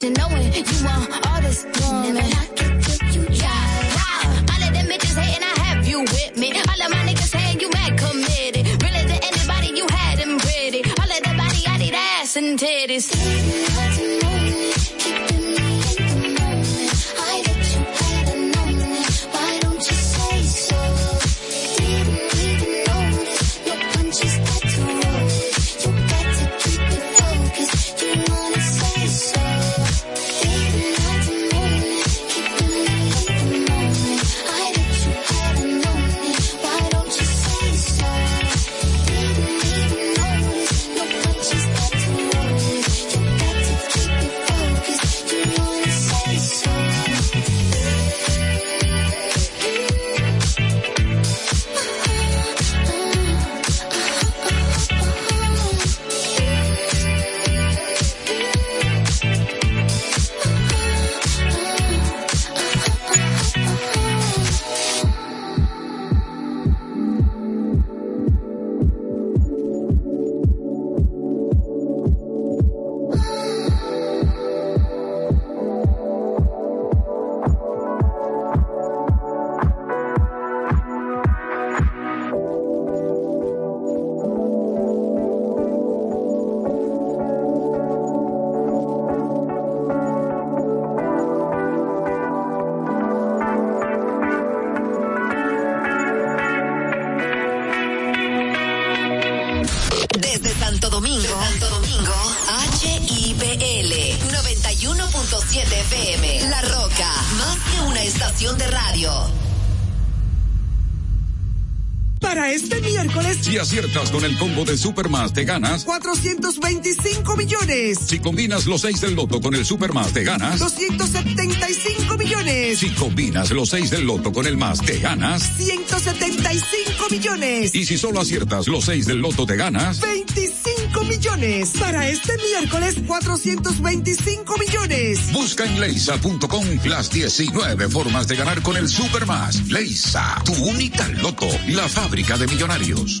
To knowing you want all this woman. Never knock it till you try. All of them bitches hating, I have you with me. All of my niggas saying you mad committed. Really to anybody, you had them pretty. All of that body, I need ass and titties. Aciertas con el combo de Supermas, te ganas. 425 millones. Si combinas los 6 del loto con el Supermas, te ganas. 275 millones. Si combinas los 6 del loto con el más, te ganas. 175 millones. Y si solo aciertas los 6 del loto, te ganas. 25 millones. Para este miércoles, 425 millones. Busca en leisa.com las 19 formas de ganar con el Supermas. Leisa, tu única loto, la fábrica de millonarios.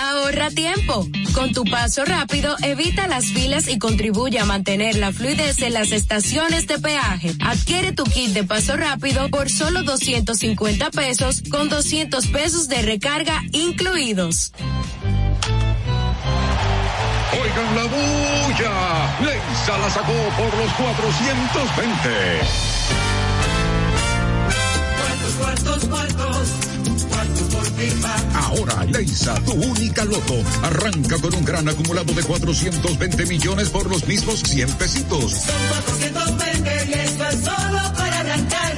Ahorra tiempo. Con tu paso rápido, evita las filas y contribuye a mantener la fluidez en las estaciones de peaje. Adquiere tu kit de paso rápido por solo 250 pesos con 200 pesos de recarga incluidos. Oigan la bulla. Leisa la sacó por los 420. Cuartos, cuartos, cuartos. Ahora, Leisa, tu única loto, arranca con un gran acumulado de 420 millones por los mismos 100 pesitos. Son 420 y esto es solo para arrancar.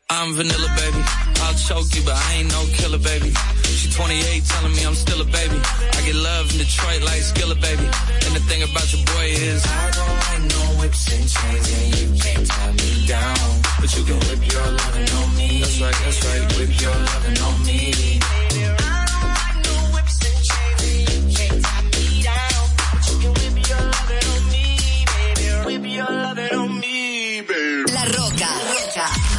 I'm vanilla, baby. I'll choke you, but I ain't no killer, baby. She 28, telling me I'm still a baby. I get love in Detroit like Skilla, baby. And the thing about your boy is I don't like no whips and chains, and you can't tie me down. But you can whip your lovin' on me. That's right, that's right. Whip your lovin' on me. La Roca.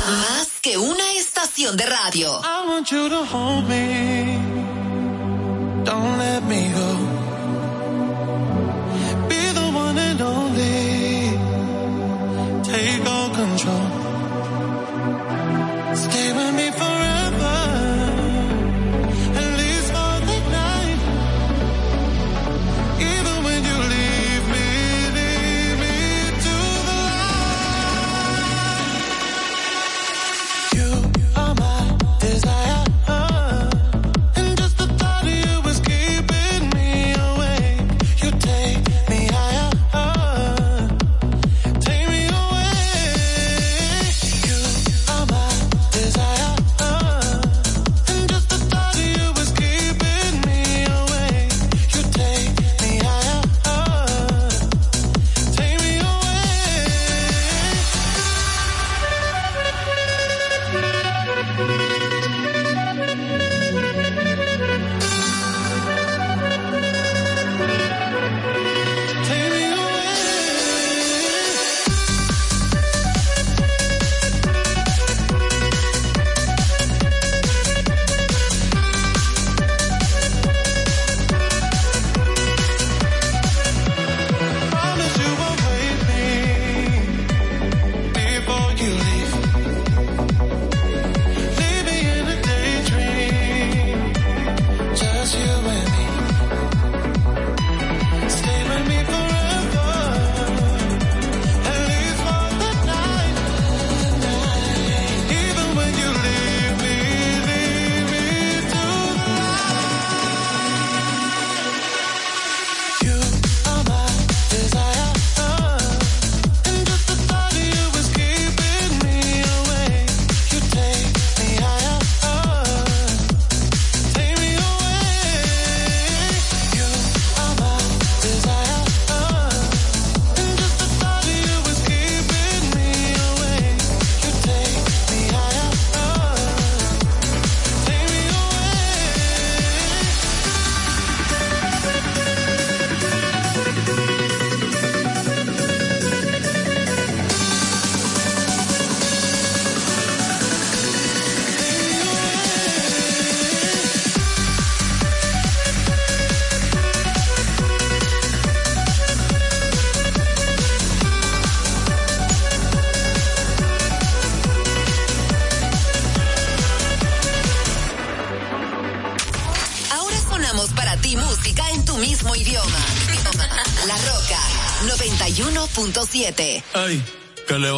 Más que una estación de radio. I want you to hold me. Don't let me go. Be the one and only. Take all control. Stay with me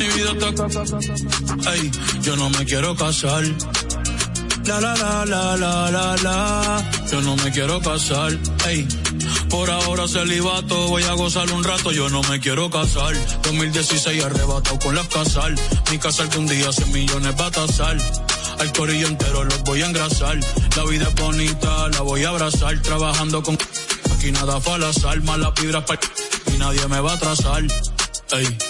Mi vida. Ay, yo no me quiero casar. La la la la la la la. Yo no me quiero casar. Ey. Por ahora celibato, voy a gozar un rato, yo no me quiero casar. 2016 arrebatado con las casal. Mi casal que un día 100 millones va a tasar. Al corillo entero los voy a engrasar. La vida es bonita, la voy a abrazar. Trabajando con aquí nada fue al azar. Malas vibras pa' y nadie me va a atrasar. Ey.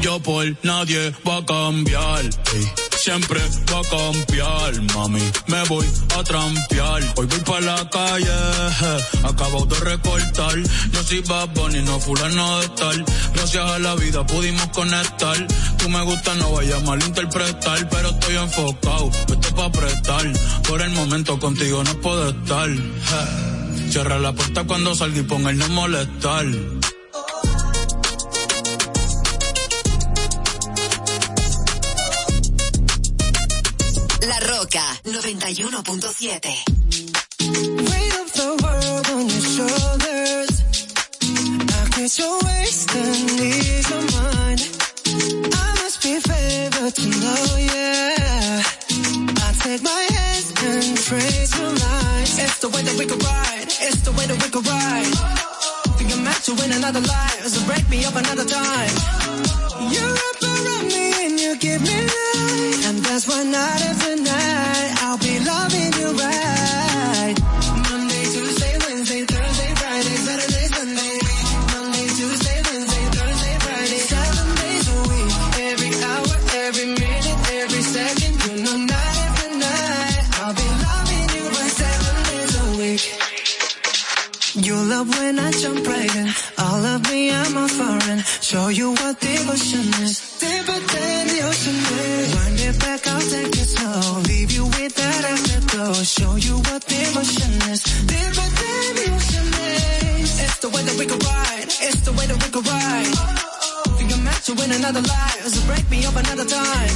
Yo por nadie va a cambiar. Siempre va a cambiar, mami. Me voy a trampear. Hoy voy para la calle, acabo de recortar. Yo soy Bad Bunny, no fulano de tal. Gracias a la vida pudimos conectar. Tú me gusta, no vaya a malinterpretar, pero estoy enfocado. Esto es pa' prestar. Por el momento contigo no puedo estar. Cierra la puerta cuando salga y ponga el no molestar. Roca 91.7. Weight of the world on your shoulders. I. I my hands and your. It's the way ride. It's the way ride. Another life, break me up another time. And give me life. And that's why night after night, I'll be loving you right. You love when I jump right in. All of me, I'm a foreign. Show you what devotion is. Deeper than the ocean is. Wind it back, I'll take it slow. Leave you with that afterglow. Show you what devotion is. Deeper than the ocean is. It's the way that we could ride. It's the way that we could ride. Think I'm meant to win another life. So break me up another time.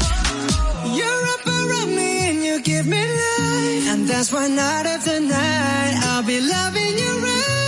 You're up around me and you give me life. And that's why night after night, I'll be loving you right.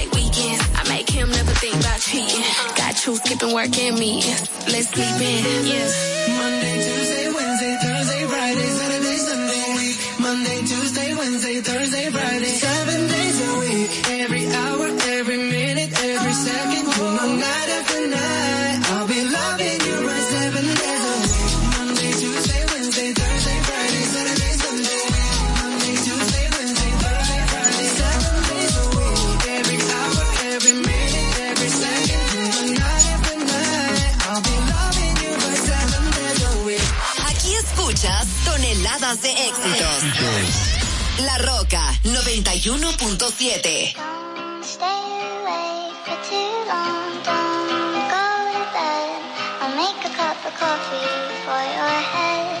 Him never think about cheating. Got you skipping work and me. Let's sleep in, yeah. Monday, Tuesday, escuchas toneladas de éxitos. La Roca 91.7. Stay awake for too long. Don't go to bed. I'll make a cup of coffee for your head.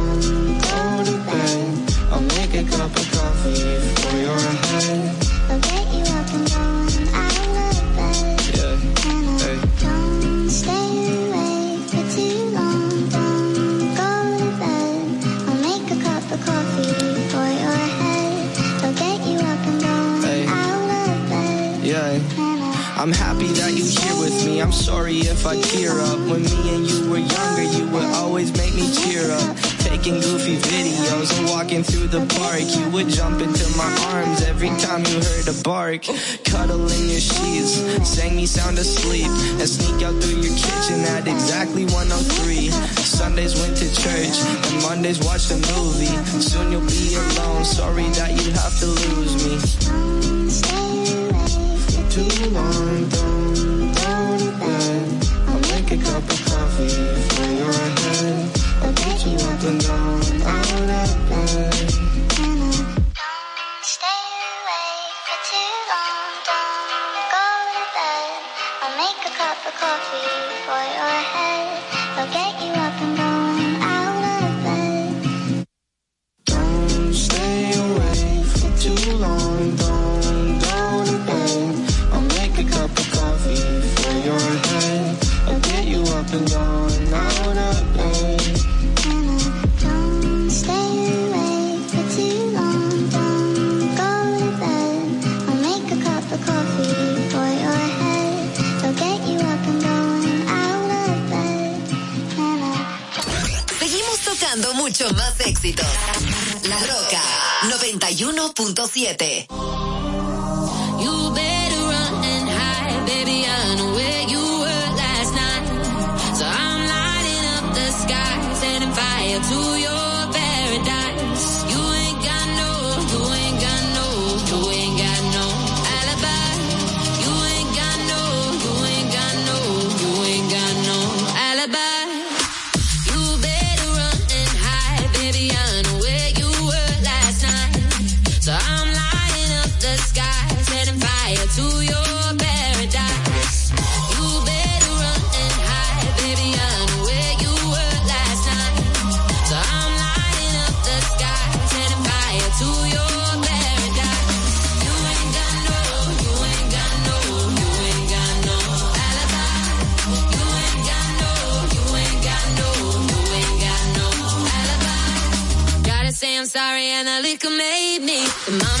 a cup of coffee for your head. I'll get you up and going out of bed. Yeah, hey. Don't stay awake for too long. Don't go to bed. I'll make a cup of coffee for your head. I'll get you up and going Hey. out of bed. Yeah. I'm happy that you here with me. I'm sorry if I tear up. When me and you were younger, you would always make me cheer up. Taking goofy videos and walking through the park. You would jump into my arms every time you heard a bark. Cuddle in your sheets, sang me sound asleep, and sneak out through your kitchen at exactly 103. Sundays went to church, and Mondays watched a movie. Soon you'll be alone. Sorry that you have to lose me. Too long, don't go to. I'll make a cup of coffee you up and down La Roca 91.7. sorry and the liquor made me.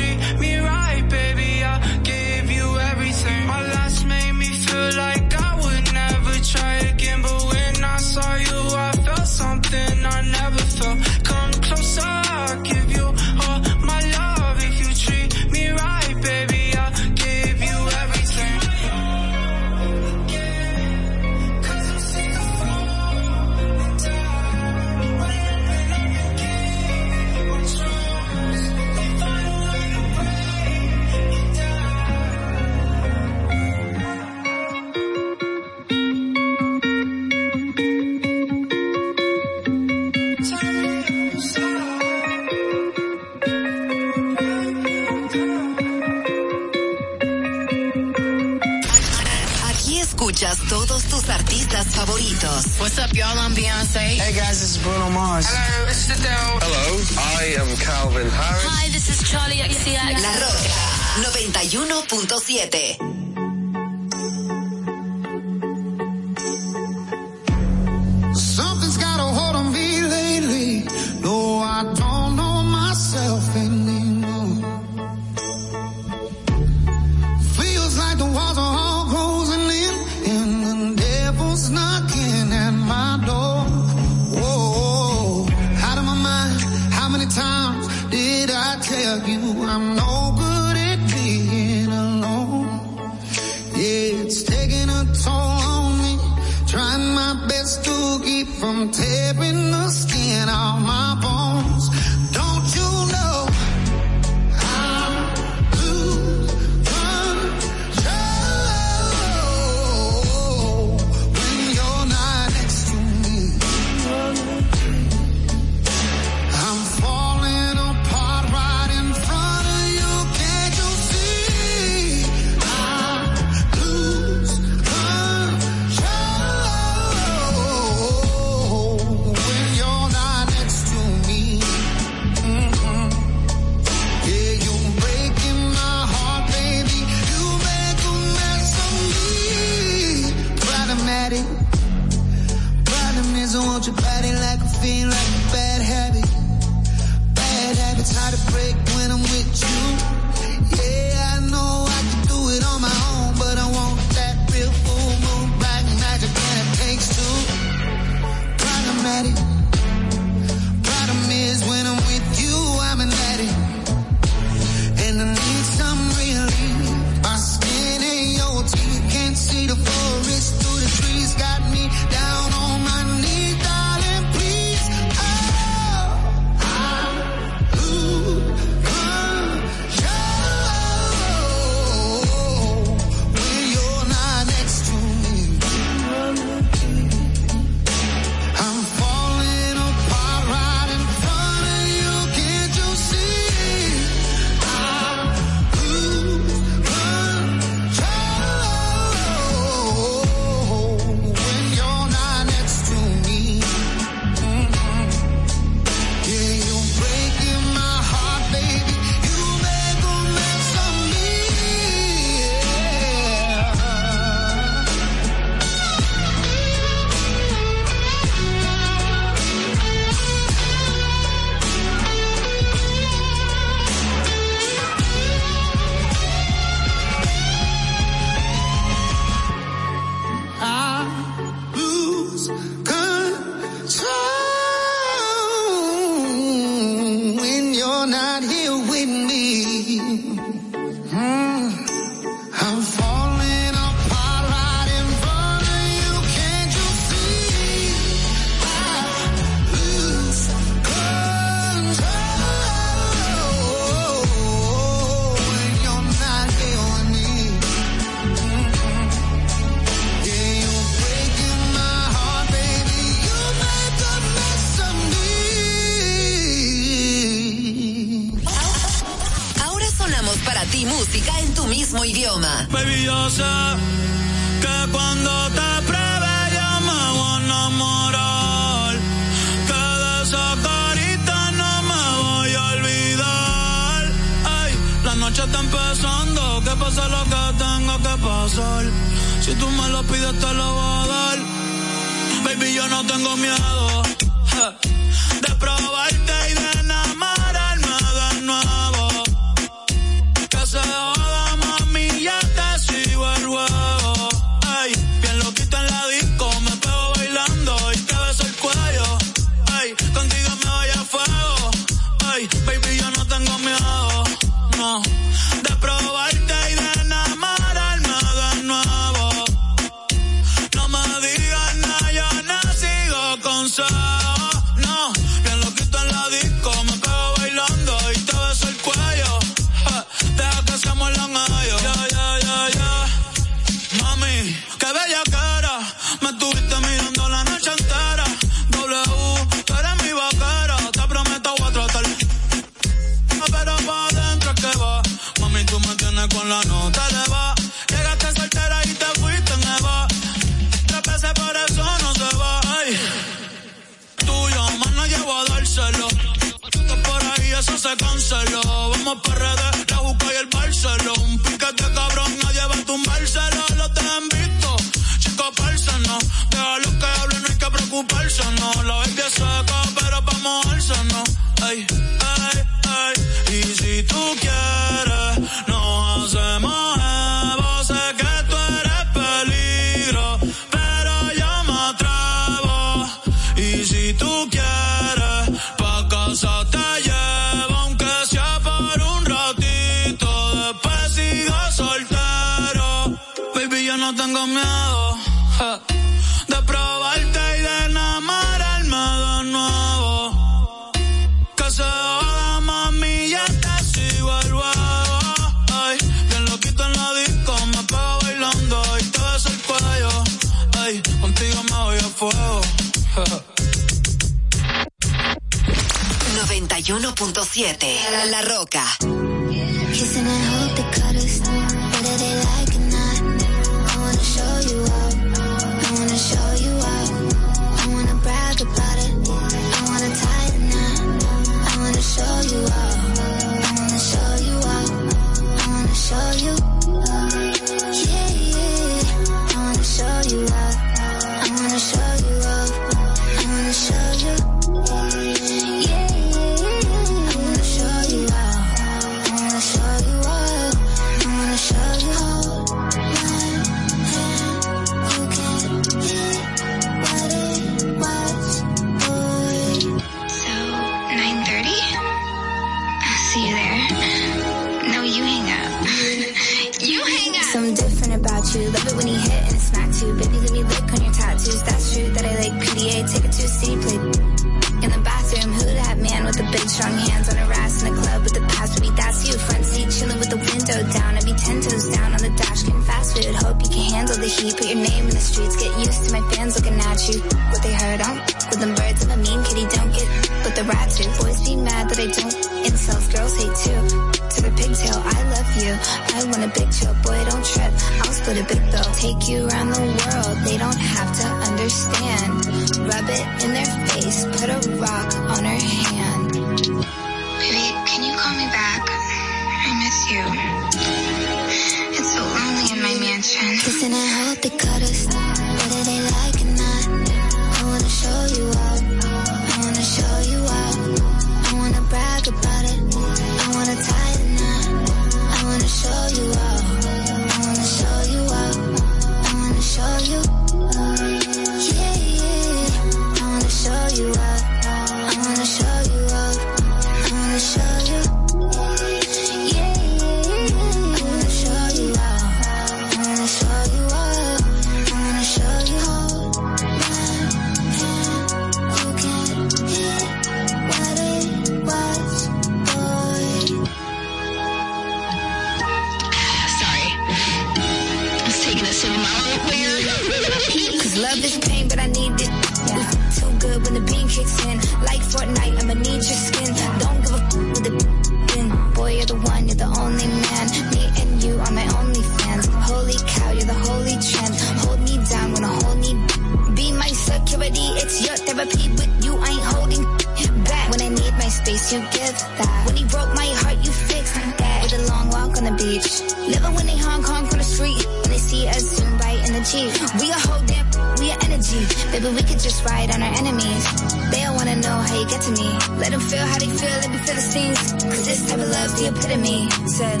walk on the beach. Living when they Hong Kong on the street. When they see us zoom by in the Jeep. We a whole damn, we a energy. Baby, we could just ride on our enemies. They all wanna know how you get to me. Let them feel how they feel, let me feel the scenes. Cause this type of love, the epitome. Said,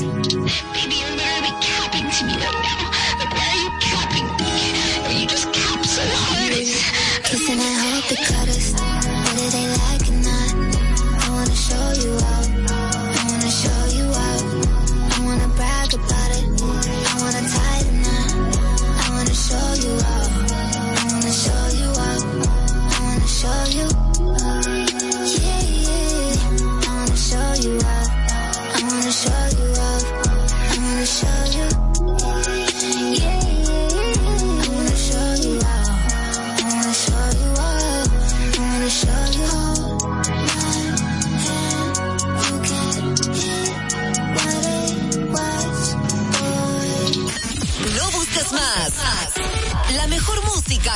baby,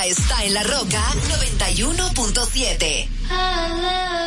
está en La Roca 91.7.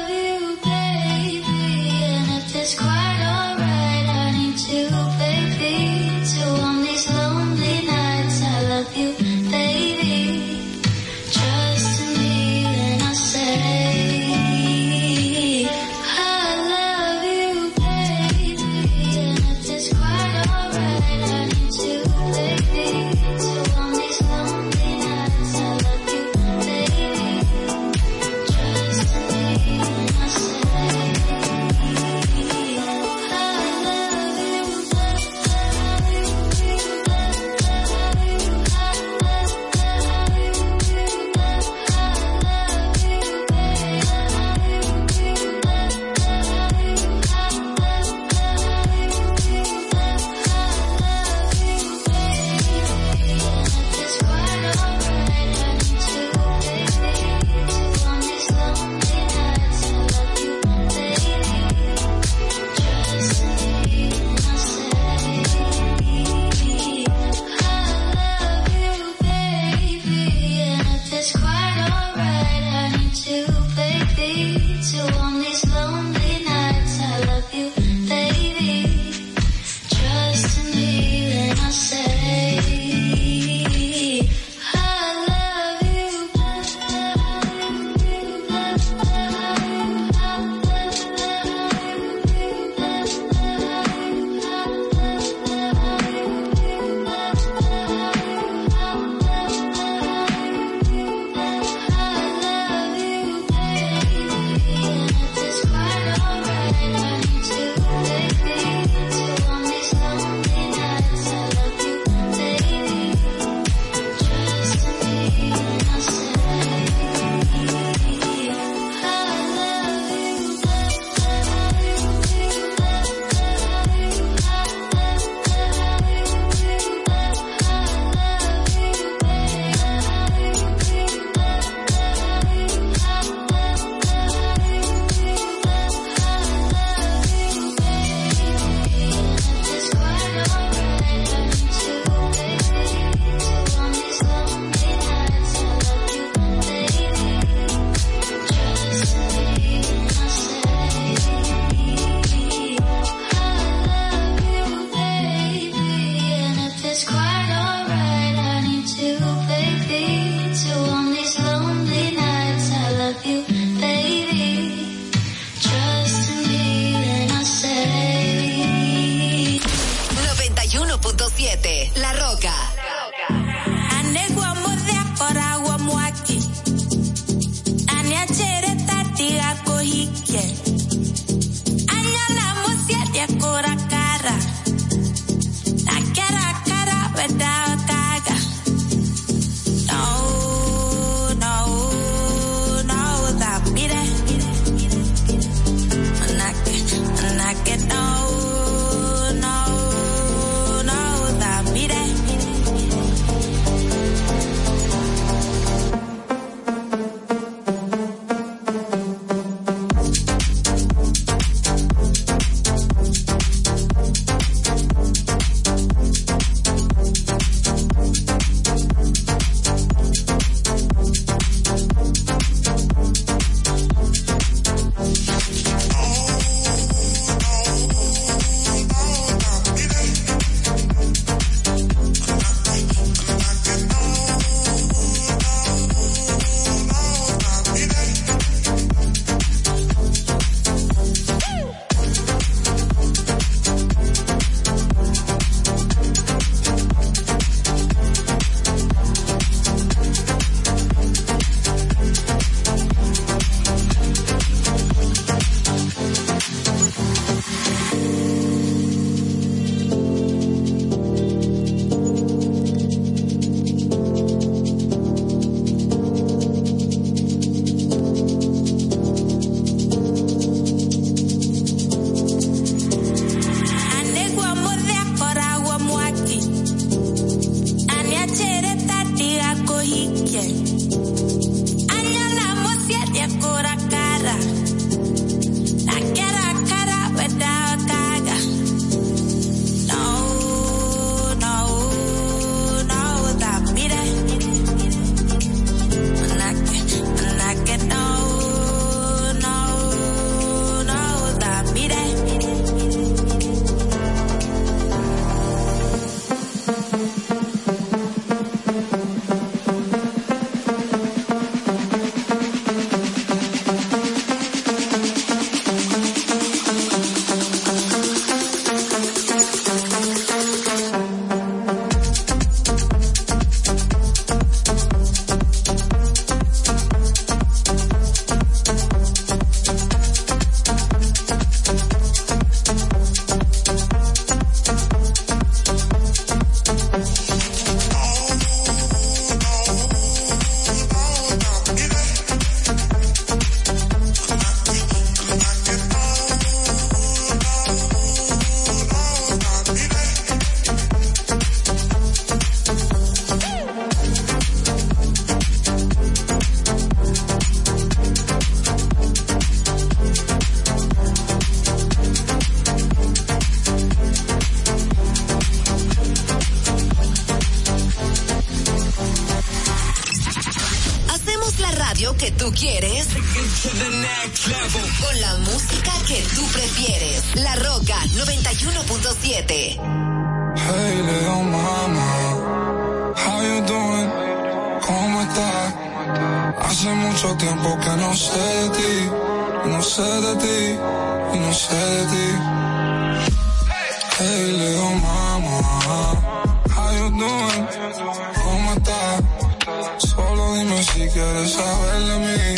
dime si quieres saber de mí,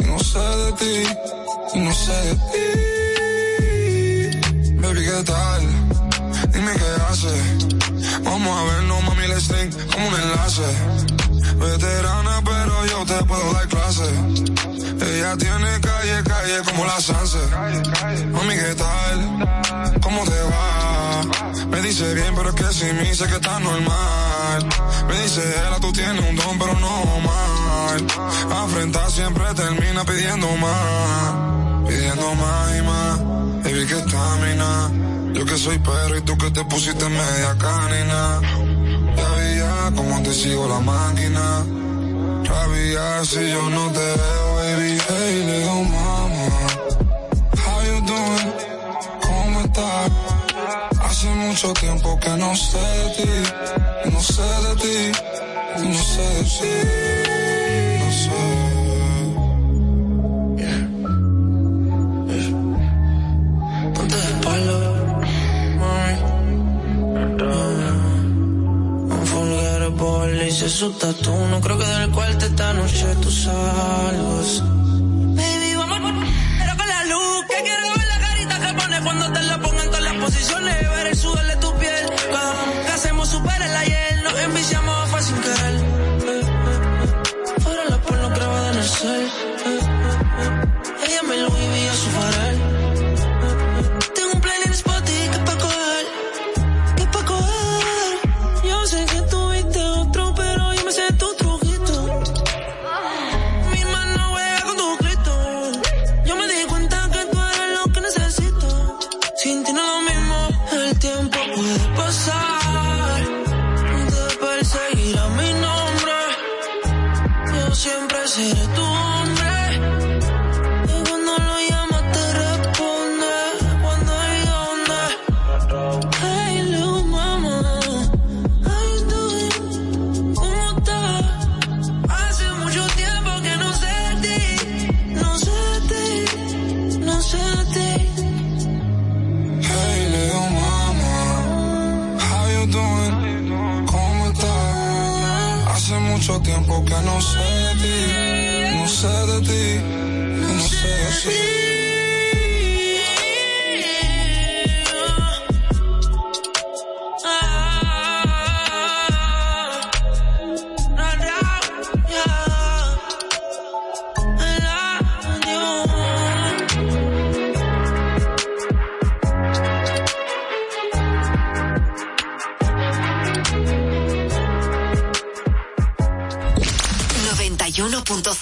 y no sé de ti, y no sé de ti. Baby, ¿qué tal? Dime qué hace. Vamos a vernos, mami, let's think como un enlace. Veterana, pero yo te puedo dar clase. Ella tiene calle, calle como la Sunset. Mami, ¿qué tal? ¿Cómo te va? Me dice bien, pero es que sin mí sé que está normal. Me dice ella, tú tienes un don, pero no mal. Afrentar siempre termina pidiendo más. Pidiendo más y más. Baby, que estamina. Yo que soy perro y tú que te pusiste media canina. Ya veía cómo te sigo la máquina. Rabia si yo no te veo, baby. Hey, little mama. How Hace mucho tiempo que no sé de ti. No sé de ti. No sé de ti. No sé. Ponte de espalda, mami. Un fulgare hice su tatu. No creo que del cuarto esta noche tú salgas. Baby, vamos pero con la luz. Que quiero ver la carita que pones cuando te la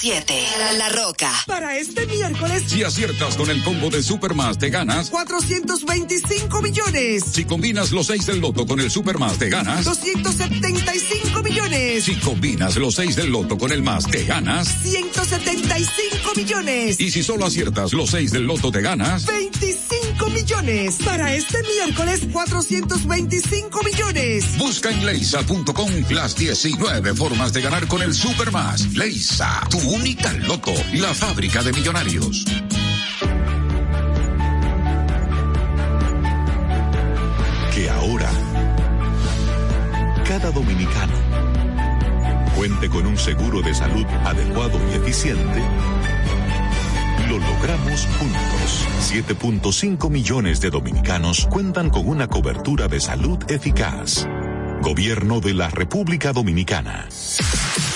La Roca. Para este miércoles, si aciertas con el combo de Supermas, te ganas 425 millones. Si combinas los 6 del loto con el Supermas, te ganas 275 millones. Si combinas los 6 del loto con el más, te ganas 175 millones. Y si solo aciertas los 6 del loto, te ganas 25 millones. Para este miércoles, 425 millones. Busca en leisa.com las 19 formas de ganar con el Supermas. Leisa, tu única loto, la fábrica de millonarios. que ahora cada dominicano cuente con un seguro de salud adecuado y eficiente, lo logramos juntos. 7.5 millones de dominicanos cuentan con una cobertura de salud eficaz. Gobierno de la República Dominicana.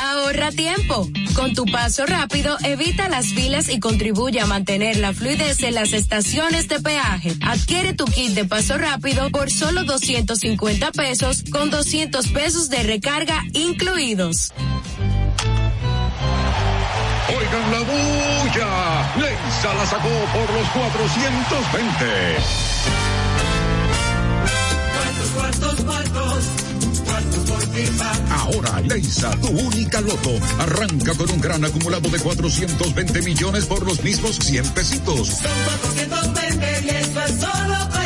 Ahorra tiempo. Con tu paso rápido, evita las filas y contribuye a mantener la fluidez en las estaciones de peaje. Adquiere tu kit de paso rápido por solo 250 pesos con 200 pesos de recarga incluidos. Oigan la bulla. Leisa la sacó por los 420. Ahora, Leisa, tu única loto, arranca con un gran acumulado de 420 millones por los mismos 100 pesitos. Son 420 y eso es solo para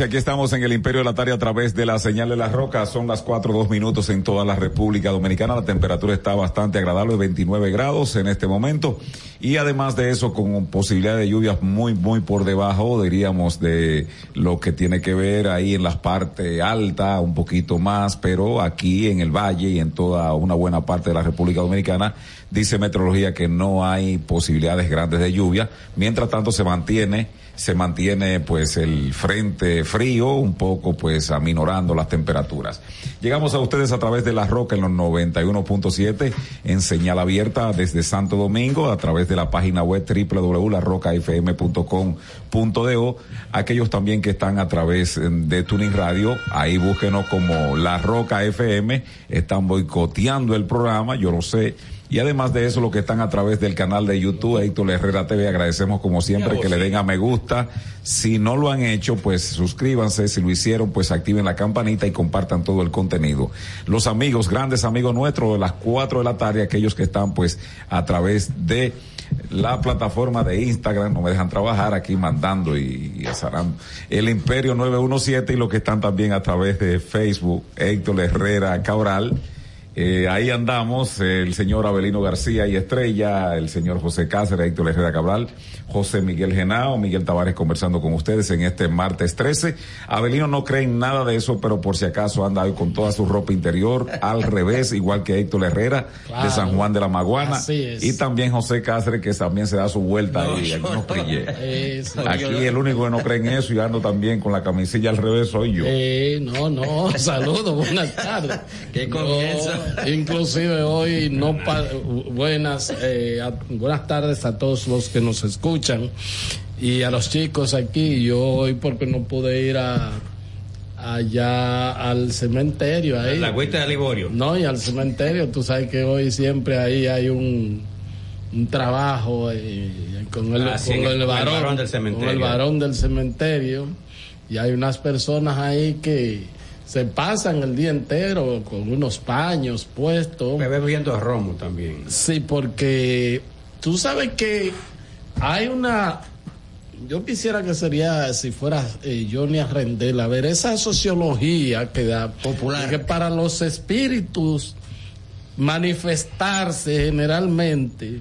Aquí estamos en el Imperio de la Tarde a través de la señal de las rocas. Son las cuatro dos minutos en toda la República Dominicana. La temperatura está bastante agradable, 29 grados en este momento. Y además de eso, con posibilidad de lluvias muy, muy por debajo, diríamos, de lo que tiene que ver ahí en las partes altas, un poquito más, pero aquí en el valle y en toda una buena parte de la República Dominicana, dice Meteorología que no hay posibilidades grandes de lluvia. Mientras tanto, se mantiene se mantiene pues el frente frío un poco pues aminorando las temperaturas. Llegamos a ustedes a través de La Roca en los 91.7 en señal abierta desde Santo Domingo a través de la página web www.larrocafm.com.do. Aquellos también que están a través de Tuning Radio, ahí búsquenos como La Roca FM, están boicoteando el programa, yo lo sé y además de eso, los que están a través del canal de YouTube, Héctor Herrera TV, agradecemos como siempre que le den a me gusta. Si no lo han hecho, pues suscríbanse. Si lo hicieron, pues activen la campanita y compartan todo el contenido. Los amigos, grandes amigos nuestros, de las 4 de la tarde, aquellos que están pues a través de la plataforma de Instagram, no me dejan trabajar aquí mandando y, y azarando. El Imperio 917 y los que están también a través de Facebook, Héctor Herrera Cabral. Eh, ahí andamos, el señor Abelino García y Estrella, el señor José Cáceres, Héctor Herrera Cabral, José Miguel Genao, Miguel Tavares conversando con ustedes en este martes 13. Abelino no cree en nada de eso, pero por si acaso anda hoy con toda su ropa interior, al revés, igual que Héctor Herrera Claro. de San Juan de la Maguana. Así es. Y también José Cáceres, que también se da su vuelta ahí, algunos brillé. Eso. Aquí el único que no cree en eso y ando también con la camisilla al revés soy yo. Eh, no, no, saludos, buenas tardes. Qué No, inclusive hoy no pa- buenas eh, a- buenas tardes a todos los que nos escuchan y a los chicos aquí. Yo hoy porque no pude ir a allá al cementerio ahí. La agüita de Liborio. No, y al cementerio, tú sabes que hoy siempre ahí hay un, un trabajo eh, con el, Ah, con el- con el varón, del con cementerio. el varón del cementerio, y hay unas personas ahí que se pasan el día entero con unos paños puestos. Me bebiendo romo también. Sí, porque tú sabes que hay una. Yo quisiera que sería, si fuera eh, Johnny Arrendel, a ver, esa sociología que da. Popular. Que para los espíritus manifestarse generalmente,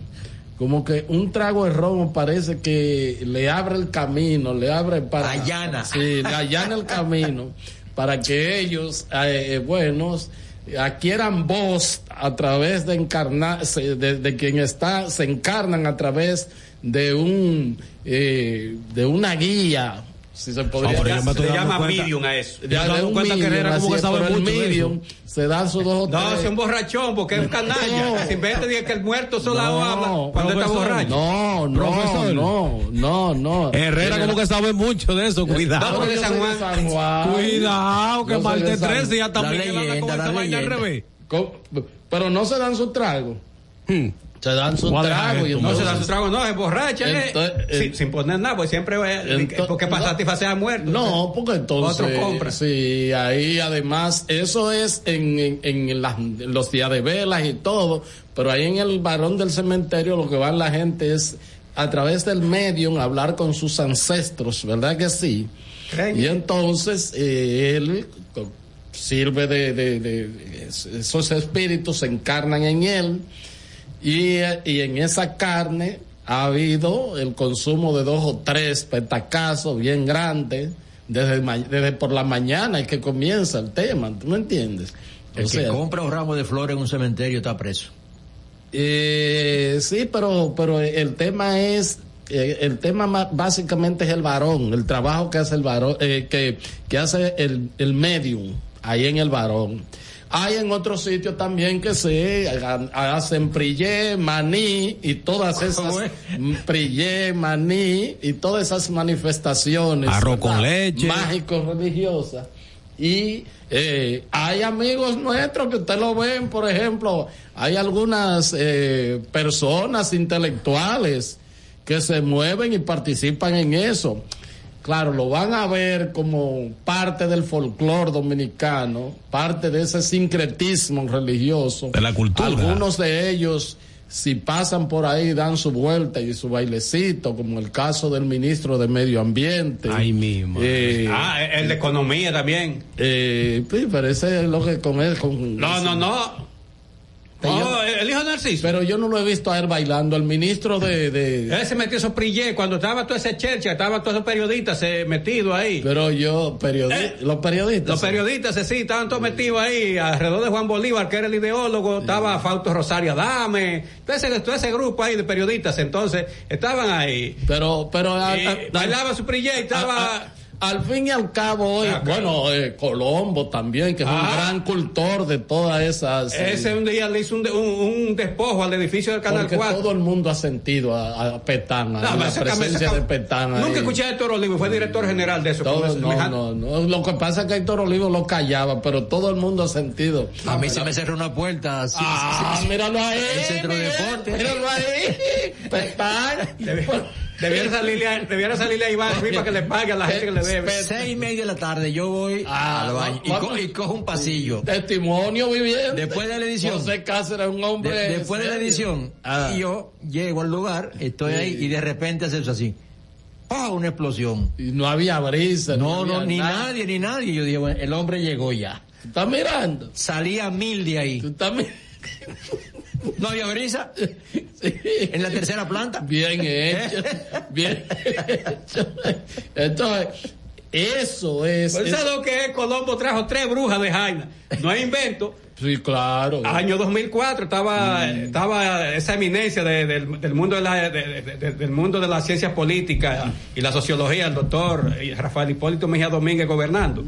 como que un trago de romo parece que le abre el camino, le abre para. Allana. Sí, le allana el camino para que ellos, eh, buenos, adquieran voz a través de encarnar, se- de, de quien está, se encarnan a través de un, eh, de una guía. Si se podría me llamar. Se llama cuenta- medium a eso. Ya, de dando un cuenta que medium, Herrera como que sabe el mucho de medium se dan sus dos o No, tres- es un borrachón, porque es un canalla. No. Si de decir que el muerto solo No, habla cuando está profesor, borracho. No, no, Profesor. no, no, no. Herrera como que sabe mucho de eso, cuidado. No, de San Juan. Cuidado, que Marte 13 ya también también con esa vaina al revés. Pero no se dan su trago. Se dan su trago. y Hmm. no se entonces- dan su trago, no, es borracha. eh. Entonces, sin, sin poner nada, pues siempre eh, Ento- porque para no. satisfacer a muerto. No, porque entonces. Otro compra. Sí, ahí además, eso es en, en, en las- en los días de velas y todo, pero ahí en el varón del cementerio lo que va la gente es a través del medium hablar con sus ancestros, ¿verdad que sí? Y entonces eh, él sirve de, de- de- de- esos espíritus se encarnan en él y, y en esa carne ha habido el consumo de dos o tres petacazos bien grandes desde, desde por la mañana y que comienza el tema, ¿tú me entiendes? El O que sea, compra un ramo de flores en un cementerio está preso. eh, sí, pero, pero el tema es, eh, el tema ma- básicamente es el varón, el trabajo que hace el varón, eh, que, que hace el, el medium ahí en el varón. Hay en otros sitios también que se hacen prillé, maní y todas esas prillé, maní y todas esas manifestaciones Arroz con leche. mágicos religiosas y eh, hay amigos nuestros que usted lo ven, por ejemplo, hay algunas eh, personas intelectuales que se mueven y participan en eso. Claro, lo van a ver como parte del folclore dominicano, parte de ese sincretismo religioso. De la cultura. Algunos de ellos si pasan por ahí, dan su vuelta y su bailecito, como el caso del ministro de Medio Ambiente. Ay, mismo. Eh, ah, el de economía también. eh, sí, pero ese es lo que con él. Con, No, no, no. No, el hijo de Narciso. Pero yo no lo he visto a él bailando. El ministro de. de Él se metió esos prillé cuando estaba todo ese chercha, estaban todos esos periodistas eh, metidos ahí. pero yo, periodi Eh, los periodistas. Los periodistas, eh, sí, estaban todos metidos ahí, alrededor de Juan Bolívar, que era el ideólogo, estaba Fausto Rosario Adame, todo ese, todo ese grupo ahí de periodistas, entonces, estaban ahí. Pero, pero. a- Y a- bailaba su prillé y estaba... al fin y al cabo, hoy, Ah, claro. bueno, eh, Colombo también, que es un gran cultor de todas esas. eh, Ese un día le hizo un, de- un, un despojo al edificio del Canal porque 4. todo el mundo ha sentido a, a Petana, No, a la presencia de Petana. Nunca ahí. escuché a Héctor Olivo, fue director general de eso. Todo- no, no, no. Lo que pasa es que Héctor Olivo lo callaba, pero todo el mundo ha sentido. A mí se me cerró una puerta. así, Ah, míralo ahí. El centro de deporte. Míralo ahí. Petana. Debiera salirle, a, debiera salirle a Iván Ruiz para que le pague a la gente que le debe. Seis y media de la tarde yo voy Ah, al baño y, vamos. co- y cojo un pasillo. Testimonio viviente. Después de la edición. José Cáceres es un hombre. De- después de la edición, Ah. y yo llego al lugar, estoy Sí. ahí y de repente hace eso así. ¡Pah! Una explosión. Y no había brisa. No, no, había ni nada. nadie, ni nadie. Yo dije, bueno, el hombre llegó ya. ¿Tú estás mirando? Salí a mil de ahí. ¿Tú estás mirando? No había brisa. En la tercera planta. Bien hecho. Bien hecho. Entonces, eso es. Pues, es- ¿Sabes lo que es? Colombo trajo tres brujas de Jaina. No hay invento. sí, claro. Año 2004 estaba, estaba esa eminencia de- del, del mundo de la, de- de- de- del mundo de las ciencias políticas y la sociología, el doctor Rafael Hipólito Mejía Domínguez gobernando.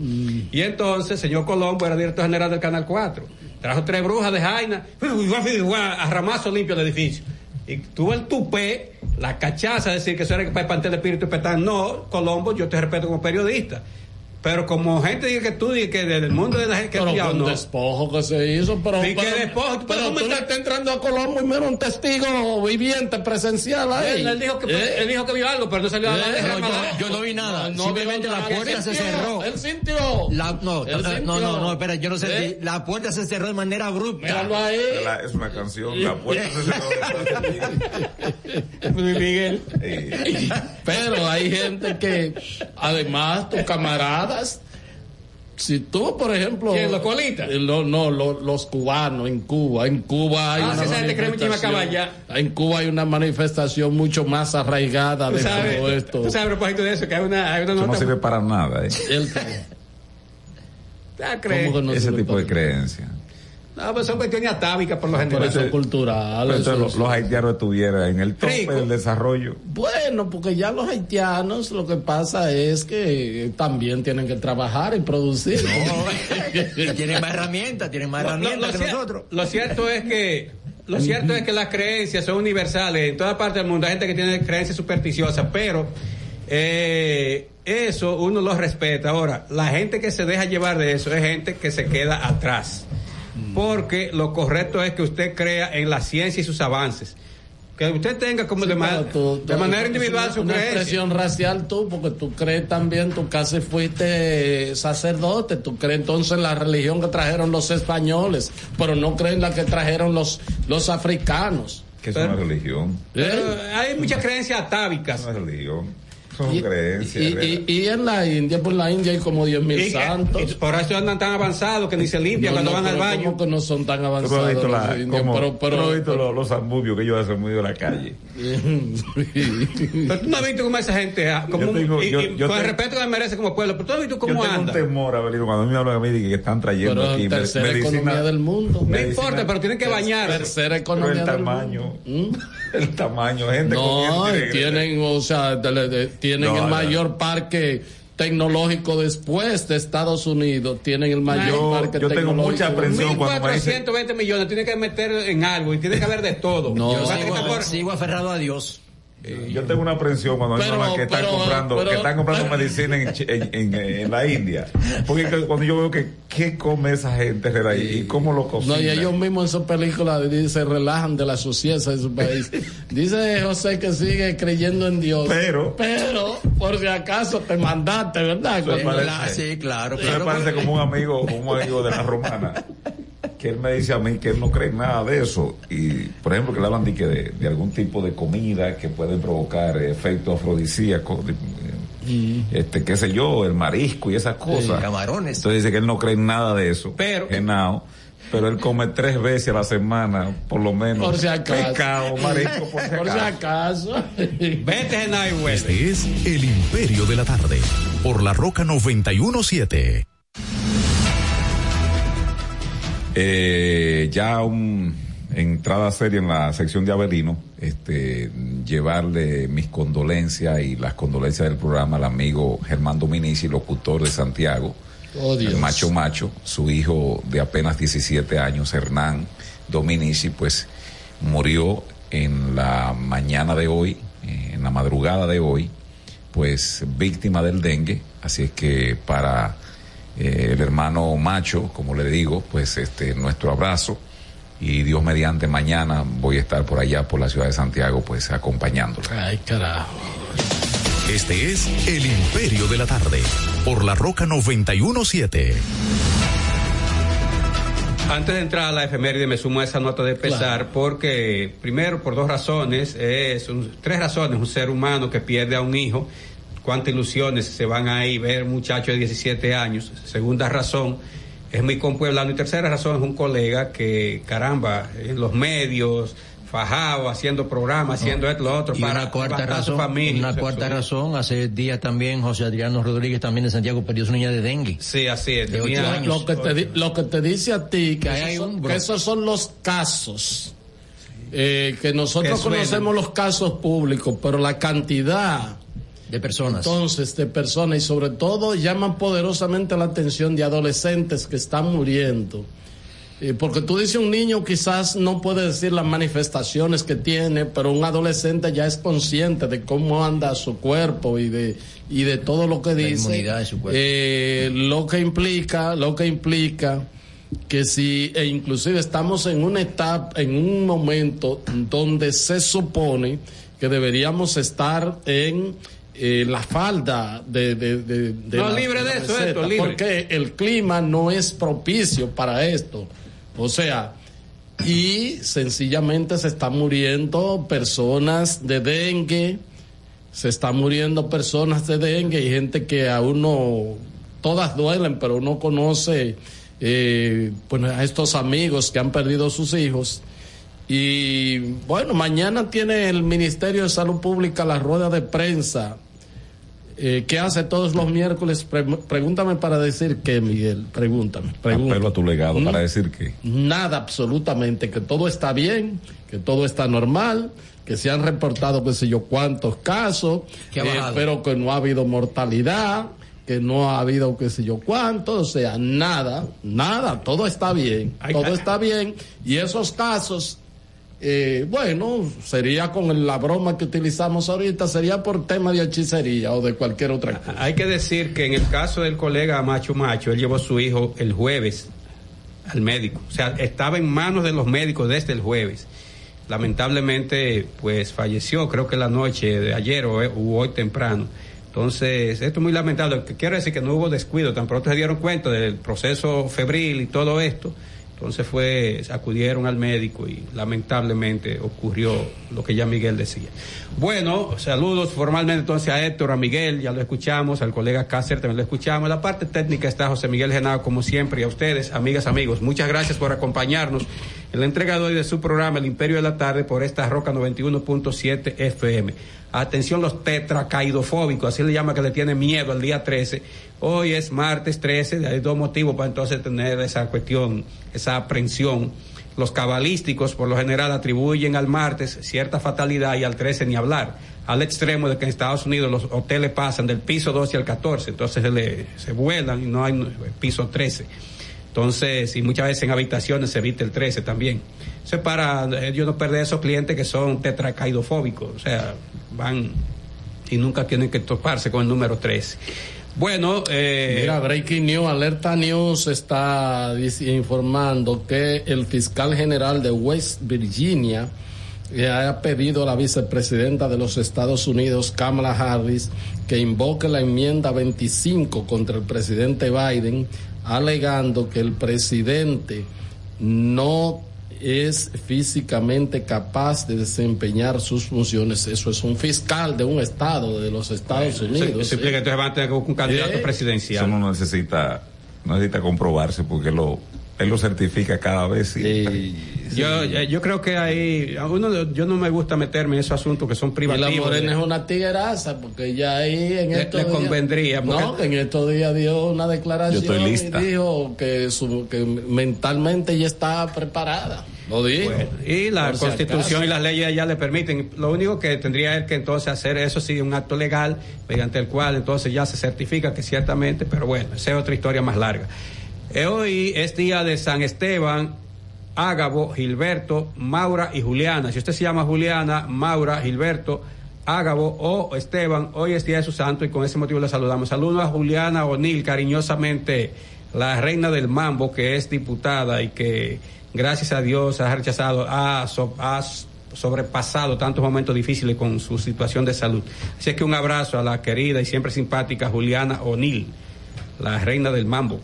Y entonces, señor Colombo era director general del Canal 4. Trajo tres brujas de Jaina, a ramazo limpio el edificio. Y tuvo el tupé, la cachaza, decir que eso era para espantar el espíritu petán. No, Colombo, yo te respeto como periodista. Pero como gente dice que tú dices que del mundo de la gente que pero estudiado, con no. despojo que se hizo, pero, Sí, que pero, despojo, tú puedes pero tú le estás entrando a Colombo y mira un testigo viviente presencial ahí. Él, él dijo que, ¿Eh? él dijo que vio algo, pero no salió a hablar de Eh, No, yo, yo no vi nada. No, no Simplemente la puerta se sintió, cerró. Él sintió. La- no, Él no, no, sintió. no, no, espera, yo no sé. ¿Eh? La puerta se cerró de manera abrupta. Míralo ahí. La- Es una canción, la puerta se cerró. Miguel. Eh, Pero hay gente que, además, tus camaradas, si tú, por ejemplo. ¿Quién, los colitas? Eh, lo- no, lo- los cubanos en Cuba. En Cuba hay Ah, una manifestación. caballa. En Cuba hay una manifestación mucho más arraigada de sabes, todo esto. tú sabes a propósito de eso, que hay una, hay una Eso no sirve para nada, eh. El- cree. ¿Cómo que no Ese sirve tipo de creencia. No, pues son cuestiones atávicas por lo Por general. eso cultural. Pero eso los, los haitianos estuvieran en el tope Rico. del desarrollo. Bueno, porque ya los haitianos lo que pasa es que también tienen que trabajar y producir. Y tienen más herramientas, tienen más Lo- lo- herramientas lo que nosotros. Lo cierto es que lo cierto es que las creencias son universales en toda parte del mundo. Hay gente que tiene creencias supersticiosas, pero eh, eso uno lo respeta. Ahora, la gente que se deja llevar de eso es gente que se queda atrás. Porque lo correcto es que usted crea en la ciencia y sus avances. Que usted tenga como de, ma- Pero tú- de tú- manera individual su una creencia. expresión racial tú, porque tú crees también, tú casi fuiste sacerdote, tú crees entonces en la religión que trajeron los españoles, pero no crees en la que trajeron los, los africanos. Que es una religión. Pero ¿Eh? hay muchas creencias atávicas. Es una religión. Son Y, creencias. y- y- y en la India, por la India hay como 10 mil santos. y por eso andan tan avanzados que ni se limpian No, cuando no, van al pero baño. ¿cómo que no son tan avanzados. visto, los la, indios? cómo- pero, pero, has visto los, los zambubios que ellos hacen medio de la calle. Pero tú no has visto cómo esa gente, ah, como Yo tengo- yo- yo con el respeto que me merece como pueblo, pero tú no has visto Yo cómo tengo anda. un temor, Abelino, cuando a mí me hablan a mí de que están trayendo pero aquí tercera medicina- economía del mundo. No medicina- importa, pero tienen que bañar. Tercera Pero economía el del tamaño, mundo. ¿Mm? el tamaño, gente No, tienen, o sea, tienen No, el no. mayor parque tecnológico después de Estados Unidos, tienen el mayor Yo- parque yo tengo tecnológico. mucha aprensión cuando me dicen- 1420 millones, tiene que meter en algo y tiene que haber de todo. No. Yo sigo aferrado a Dios. Eh, Yo tengo una aprensión cuando Pero- mi mamá que están pero- comprando, pero- que están comprando medicina en, Chi- en, en- en la India. Porque que- cuando yo veo que qué come esa gente de ahí y cómo lo cocina. No, y ellos mismos en sus películas se relajan de la suciedad de su país. Dice José que sigue creyendo en Dios. Pero- Pero, por si acaso te mandaste, ¿verdad? Parece- sí, claro. Eso me claro. parece como un amigo, como un amigo de la romana. que él me dice a mí que él no cree en nada de eso. Y, por ejemplo, que le hablan de, que de, de algún tipo de comida que puede provocar efectos afrodisíacos, este, qué sé yo, el marisco y esas cosas. camarones. Entonces dice que él no cree en nada de eso. Pero- Genao. Pero él come tres veces a la semana, por lo menos. Por si acaso. Pescado, marisco, por si Por si acaso. acaso. Vete, güey. Este es El Imperio de la Tarde, por la Roca 917. Eh, ya un entrada seria en la sección de Avelino, este, llevarle mis condolencias y las condolencias del programa al amigo Germán Dominici, locutor de Santiago, Oh, el macho macho, su hijo de apenas 17 años, Hernán Dominici, pues murió en la mañana de hoy, eh, en la madrugada de hoy, pues víctima del dengue, así es que para eh, el hermano macho, como le digo, pues este nuestro abrazo y Dios mediante mañana voy a estar por allá por la ciudad de Santiago pues acompañándolo. Ay, carajo. Este es El Imperio de la Tarde, por la Roca 917. Antes de entrar a la efeméride me sumo a esa nota de pesar porque primero por dos razones, es un- tres razones, un ser humano que pierde a un hijo, cuántas ilusiones se van ahí ver un muchacho de 17 años. Segunda razón, es muy compueblano y tercera razón es un colega que caramba, en los medios fajado, haciendo programas, haciendo esto, lo otro, Y para una cuarta su razón, familia. una cuarta razón, hace días también José Adriano Rodríguez también de Santiago perdió su niña de dengue. Sí, así es. De ocho tenía- años. Lo que, te, di- lo que te dice a ti, que, esos, hay son, un que bro- esos son los casos. Eh, que nosotros conocemos los casos públicos, pero la cantidad de personas. entonces de personas y sobre todo llaman poderosamente la atención de adolescentes que están muriendo. Eh, porque tú dices un niño quizás no puede decir las manifestaciones que tiene, pero un adolescente ya es consciente de cómo anda su cuerpo y de y de todo lo que La dice. inmunidad de su cuerpo. Eh, lo que implica, lo que implica que si e inclusive estamos en una etapa, en un momento donde se supone que deberíamos estar en eh, la falda de, de, de- de No, la- libre de eso, receta, esto, libre. porque el clima no es propicio para esto. O sea, y sencillamente se están muriendo personas de dengue, se están muriendo personas de dengue y gente que a uno, todas duelen, pero uno conoce eh, bueno, a estos amigos que han perdido sus hijos. Y bueno, mañana tiene el Ministerio de Salud Pública la rueda de prensa. Eh, ¿Qué hace todos los miércoles? Pre- pregúntame para decir qué, Miguel. Pregúntame. pregúntame. Apelo a tu legado ¿Mm? para decir que Nada, absolutamente, que todo está bien, que todo está normal, que se han reportado qué sé yo cuántos casos, eh, pero que no ha habido mortalidad, que no ha habido qué sé yo cuánto, o sea, nada, nada, todo está bien, Ay, todo ay. está bien, y esos casos, eh, bueno, sería con la broma que utilizamos ahorita, sería por tema de hechicería o de cualquier otra cosa. Hay que decir que en el caso del colega Macho Macho, él llevó a su hijo el jueves al médico. O sea, estaba en manos de los médicos desde el jueves. Lamentablemente, pues falleció, creo que la noche de ayer o, o hoy temprano. Entonces, esto es muy lamentable. Quiero decir que no hubo descuido, tan pronto se dieron cuenta del proceso febril y todo esto. Entonces fue, acudieron al médico y lamentablemente ocurrió lo que ya Miguel decía. Bueno, saludos formalmente entonces a Héctor, a Miguel, ya lo escuchamos, al colega Cáceres también lo escuchamos. La parte técnica está José Miguel Genao, como siempre, y a ustedes, amigas, amigos, muchas gracias por acompañarnos en la entrega de hoy de su programa El Imperio de la Tarde por esta Roca 91.7 FM. Atención los tetracaidofóbicos, así le llama que le tiene miedo al día 13. Hoy es martes 13, hay dos motivos para entonces tener esa cuestión, esa aprensión. Los cabalísticos por lo general atribuyen al martes cierta fatalidad y al 13 ni hablar, al extremo de que en Estados Unidos los hoteles pasan del piso 12 al 14, entonces se, le- se vuelan y no hay piso 13. Entonces, y muchas veces en habitaciones se evita el 13 también. Eso es para eh, yo no perder esos clientes que son tetracaidofóbicos, o sea, van y nunca tienen que toparse con el número 13. Bueno, eh, Mira, Breaking News, Alerta News está informando que el fiscal general de West Virginia ha pedido a la vicepresidenta de los Estados Unidos, Kamala Harris, que invoque la enmienda 25 contra el presidente Biden, alegando que el presidente no es físicamente capaz de desempeñar sus funciones. Eso es un fiscal de un estado de los Estados Unidos. eso implica que entonces van a tener un candidato Eh, presidencial. Eso no necesita, no necesita comprobarse porque lo, él lo certifica cada vez. y- Yo, yo- yo creo que ahí, a uno, yo no me gusta meterme en esos asuntos que son Y privativos. la morena de- es una tigueraza, porque ya ahí en Le- estos le días- convendría, porque- No, que en estos días dio una declaración Yo estoy lista. y dijo que, su, que mentalmente ya está preparada. Lo. Bueno, y la Por constitución y las leyes ya le permiten. Lo único que tendría es que entonces hacer eso sí, un acto legal mediante el cual entonces ya se certifica que ciertamente, pero bueno, esa es otra historia más larga. Eh, hoy es día de San Esteban, Ágabo, Gilberto, Maura y Juliana. Si usted se llama Juliana, Maura, Gilberto, Ágabo o Esteban, hoy es día de su santo y con ese motivo le saludamos. Saludos a Juliana O'Neill, cariñosamente la reina del mambo, que es diputada y que gracias a Dios ha rechazado, ha, so- ha sobrepasado tantos momentos difíciles con su situación de salud. Así es que un abrazo a la querida y siempre simpática Juliana O'Neill, la reina del mambo.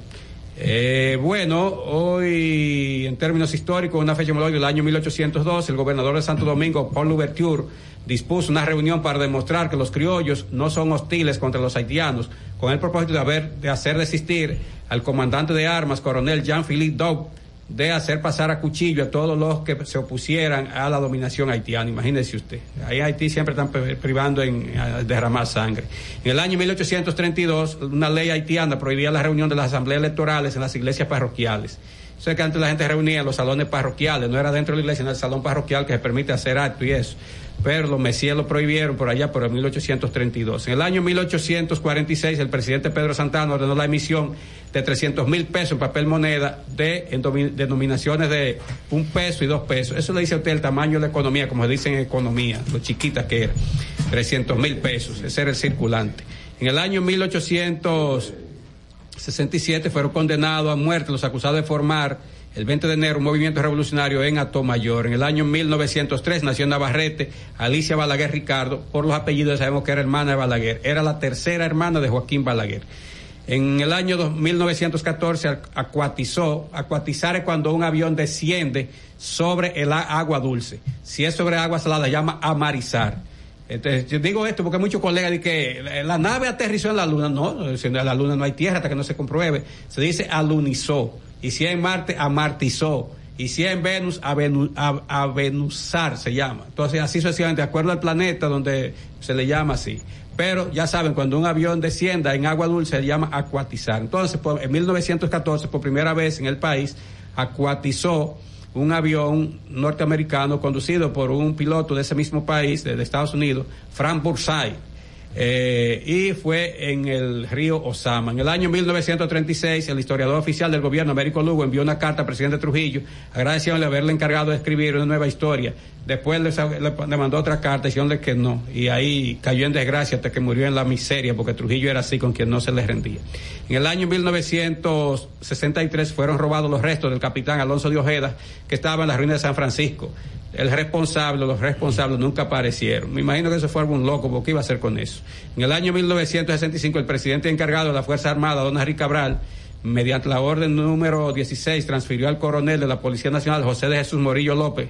Eh, bueno, hoy en términos históricos, una fecha melódica del año 1802, el gobernador de Santo Domingo, Paul Louverture, dispuso una reunión para demostrar que los criollos no son hostiles contra los haitianos, con el propósito de, hacer desistir al comandante de armas, coronel Jean-Philippe Daub, de hacer pasar a cuchillo a todos los que se opusieran a la dominación haitiana. Imagínese usted. Ahí Haití siempre están pri- privando en derramar sangre. En el año 1832, una ley haitiana prohibía la reunión de las asambleas electorales en las iglesias parroquiales. O que antes la gente reunía en los salones parroquiales, no era dentro de la iglesia, en el salón parroquial que se permite hacer acto y eso. Pero los mesías lo prohibieron por allá por el 1832. En el año 1846, el presidente Pedro Santana ordenó la emisión de 300 mil pesos en papel moneda de en denominaciones de un peso y dos pesos. Eso le dice a usted el tamaño de la economía, como se dice en economía, lo chiquita que era. 300 mil pesos, ese era el circulante. En el año 1867 fueron condenados a muerte los acusados de formar el 20 de enero un movimiento revolucionario en Atomayor. En el año 1903 nació Navarrete Alicia Balaguer Ricardo. Por los apellidos sabemos que era hermana de Balaguer. Era la tercera hermana de Joaquín Balaguer. En el año dos- 1914 ac- acuatizó, acuatizar es cuando un avión desciende sobre el agua dulce. Si es sobre agua salada, llama amarizar. Entonces, yo digo esto porque muchos colegas dicen que la- nave aterrizó en la luna. No, en la luna no hay tierra hasta que no se compruebe. Se dice alunizó. Y si en Marte, amartizó. Y si es en Venus, avenu- a- avenusar se llama. Entonces, así sucesivamente, de acuerdo al planeta donde se le llama así. Pero ya saben, cuando un avión descienda en agua dulce se llama acuatizar. Entonces, por- en 1914, por primera vez en el país, acuatizó un avión norteamericano conducido por un piloto de ese mismo país, de, de Estados Unidos, Frank Bursay. Eh, y fue en el río Osama. En el año 1936, el historiador oficial del gobierno, Américo Lugo, envió una carta al presidente Trujillo agradeciéndole haberle encargado de escribir una nueva historia. Después le, mandó otra carta diciéndole que no. Y ahí cayó en desgracia hasta que murió en la miseria, porque Trujillo era así con quien no se le rendía. En el año 1963 fueron robados los restos del capitán Alonso de Ojeda, que estaba en las ruinas de San Francisco. El responsable, los responsables nunca aparecieron. Me imagino que eso fue algún loco, porque ¿qué iba a hacer con eso? En el año 1965, el presidente encargado de la Fuerza Armada, don Henry Cabral, mediante la orden número 16, transfirió al coronel de la Policía Nacional, José de Jesús Morillo López,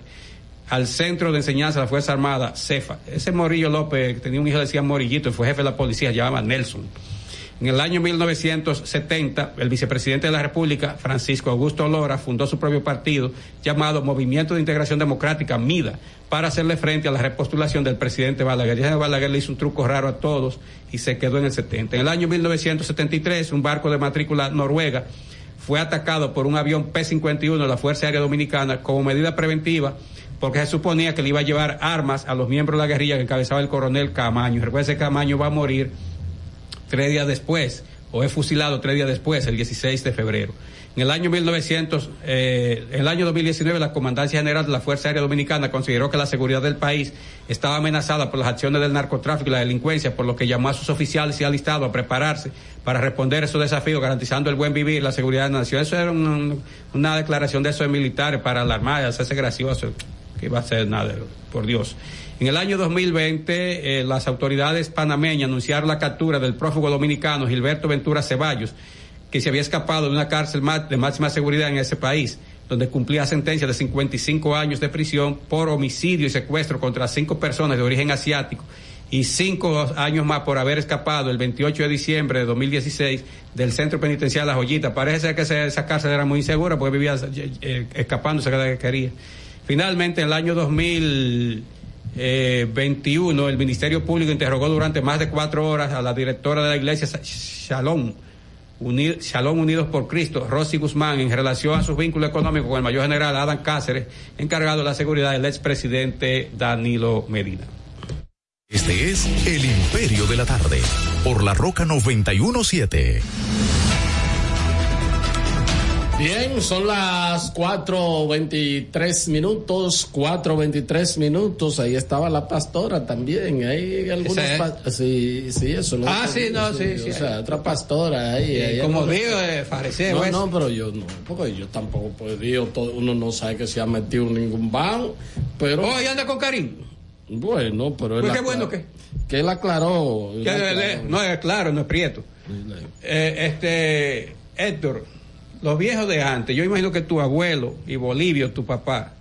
al Centro de Enseñanza de la Fuerza Armada, CEFA. Ese Morillo López tenía un hijo que decía Morillito fue jefe de la policía, se llamaba Nelson. En el año 1970, el vicepresidente de la República, Francisco Augusto Lora, fundó su propio partido llamado Movimiento de Integración Democrática, MIDA, para hacerle frente a la repostulación del presidente Balaguer. Ya Balaguer le hizo un truco raro a todos y se quedó en el 70. En el año 1973, un barco de matrícula noruega fue atacado por un avión P-51 de la Fuerza Aérea Dominicana como medida preventiva porque se suponía que le iba a llevar armas a los miembros de la guerrilla que encabezaba el coronel Camaño. Recuerde que Camaño va a morir tres días después, o es fusilado tres días después, el 16 de febrero. En el año 1900, eh, el año 2019, la Comandancia General de la Fuerza Aérea Dominicana consideró que la seguridad del país estaba amenazada por las acciones del narcotráfico y la delincuencia, por lo que llamó a sus oficiales y alistados a prepararse para responder a esos desafíos, garantizando el buen vivir, la seguridad de la nación. Eso era un- una declaración de esos militares para alarmar, hacerse gracioso, que a ser nada, por Dios. En el año 2020, eh, las autoridades panameñas anunciaron la captura del prófugo dominicano Gilberto Ventura Ceballos, que se había escapado de una cárcel de máxima seguridad en ese país. donde cumplía sentencia de 55 años de prisión por homicidio y secuestro contra cinco personas de origen asiático y cinco años más por haber escapado el 28 de diciembre de 2016 del centro penitenciario La Joyita. Parece ser que esa cárcel era muy insegura porque vivía eh, escapándose cada vez que quería. Finalmente, en el año 2021, el Ministerio Público interrogó durante más de cuatro horas a la directora de la iglesia Shalom Unidos por Cristo, Rosy Guzmán, en relación a sus vínculos económicos con el mayor general Adam Cáceres, encargado de la seguridad del expresidente Danilo Medina. Este es El Imperio de la Tarde, por la Roca 917. Bien, son las 4.23 minutos, 4.23 minutos, ahí estaba la pastora también, hay algunos... Esa es. pa- Sí, sí, eso lo Ah, sí, no, sí, sí. O sea, otra pastora ahí. Sí, como algunos- digo, eh, fariseo No, ese. no, pero yo no, porque yo tampoco, pues Dios, todo, uno no sabe que se ha metido en ningún ban, pero... Oh, y anda con Karim. Bueno, pero él Pues qué bueno que- Que él aclaró. él Que, aclaró. le- no es claro, no es prieto. Eh, este, Héctor, los viejos de antes, yo imagino que tu abuelo y Bolivio, tu papá,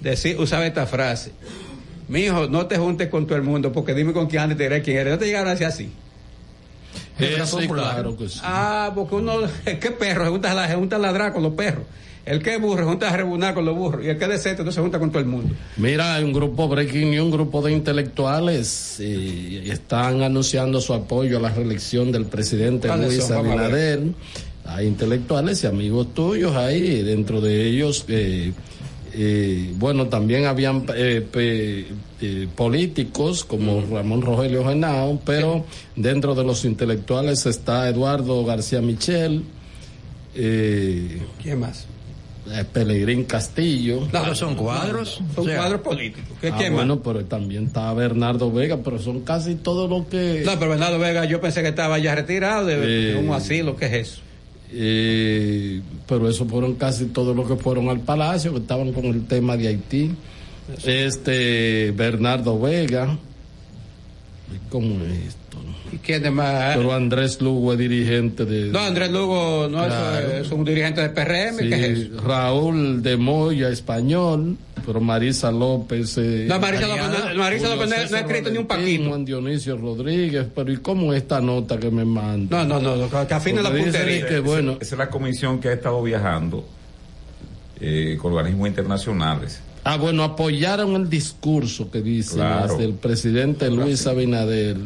decía, usaba esta frase. Mi hijo, no te juntes con todo el mundo porque dime con quién andas y te diré quién eres. No te llegaron a decir así. Eh, sí, claro que sí. Ah, porque uno, el que perro se junta, se junta a ladrar con los perros. El que es burro se junta a rebunar con los burros. Y el que es decente no se junta con todo el mundo. Mira, hay un grupo Breaking News, un grupo de intelectuales eh, están anunciando su apoyo a la reelección del presidente ¿Cuáles Luis son? Vamos a ver. Abinader. Hay intelectuales y amigos tuyos ahí, dentro de ellos, eh, eh, bueno, también habían eh, pe- eh, políticos como Ramón Rogelio Genao, pero dentro de los intelectuales está Eduardo García Michel, eh, ¿Quién más? Pelegrín Castillo. No, son cuadros. son cuadros políticos. ¿Qué- Ah, más? bueno, pero también está Bernardo Vega, pero son casi todos los que... No, pero Bernardo Vega, yo pensé que estaba ya retirado de, de Eh, un asilo. ¿Qué es eso? Eh, pero esos fueron casi todos los que fueron al palacio, que estaban con el tema de Haití. Este, Bernardo Vega. ¿Cómo es esto? ¿Y quién es más? Pero Andrés Lugo es dirigente de... No, Andrés Lugo no es- Claro. es, un dirigente de PRM. Sí, ¿Qué es eso? Raúl de Moya, español, pero Marisa López. eh, No, Marisa López no- Marisa López no- no ha escrito ni un paquito. Juan Dionisio Rodríguez, pero ¿y cómo esta nota que me manda? No, no, no, que afine la puntería. que bueno, Esa es la comisión que ha estado viajando eh, con organismos internacionales. Ah, bueno, apoyaron el discurso que dice Claro. del presidente Luis Abinader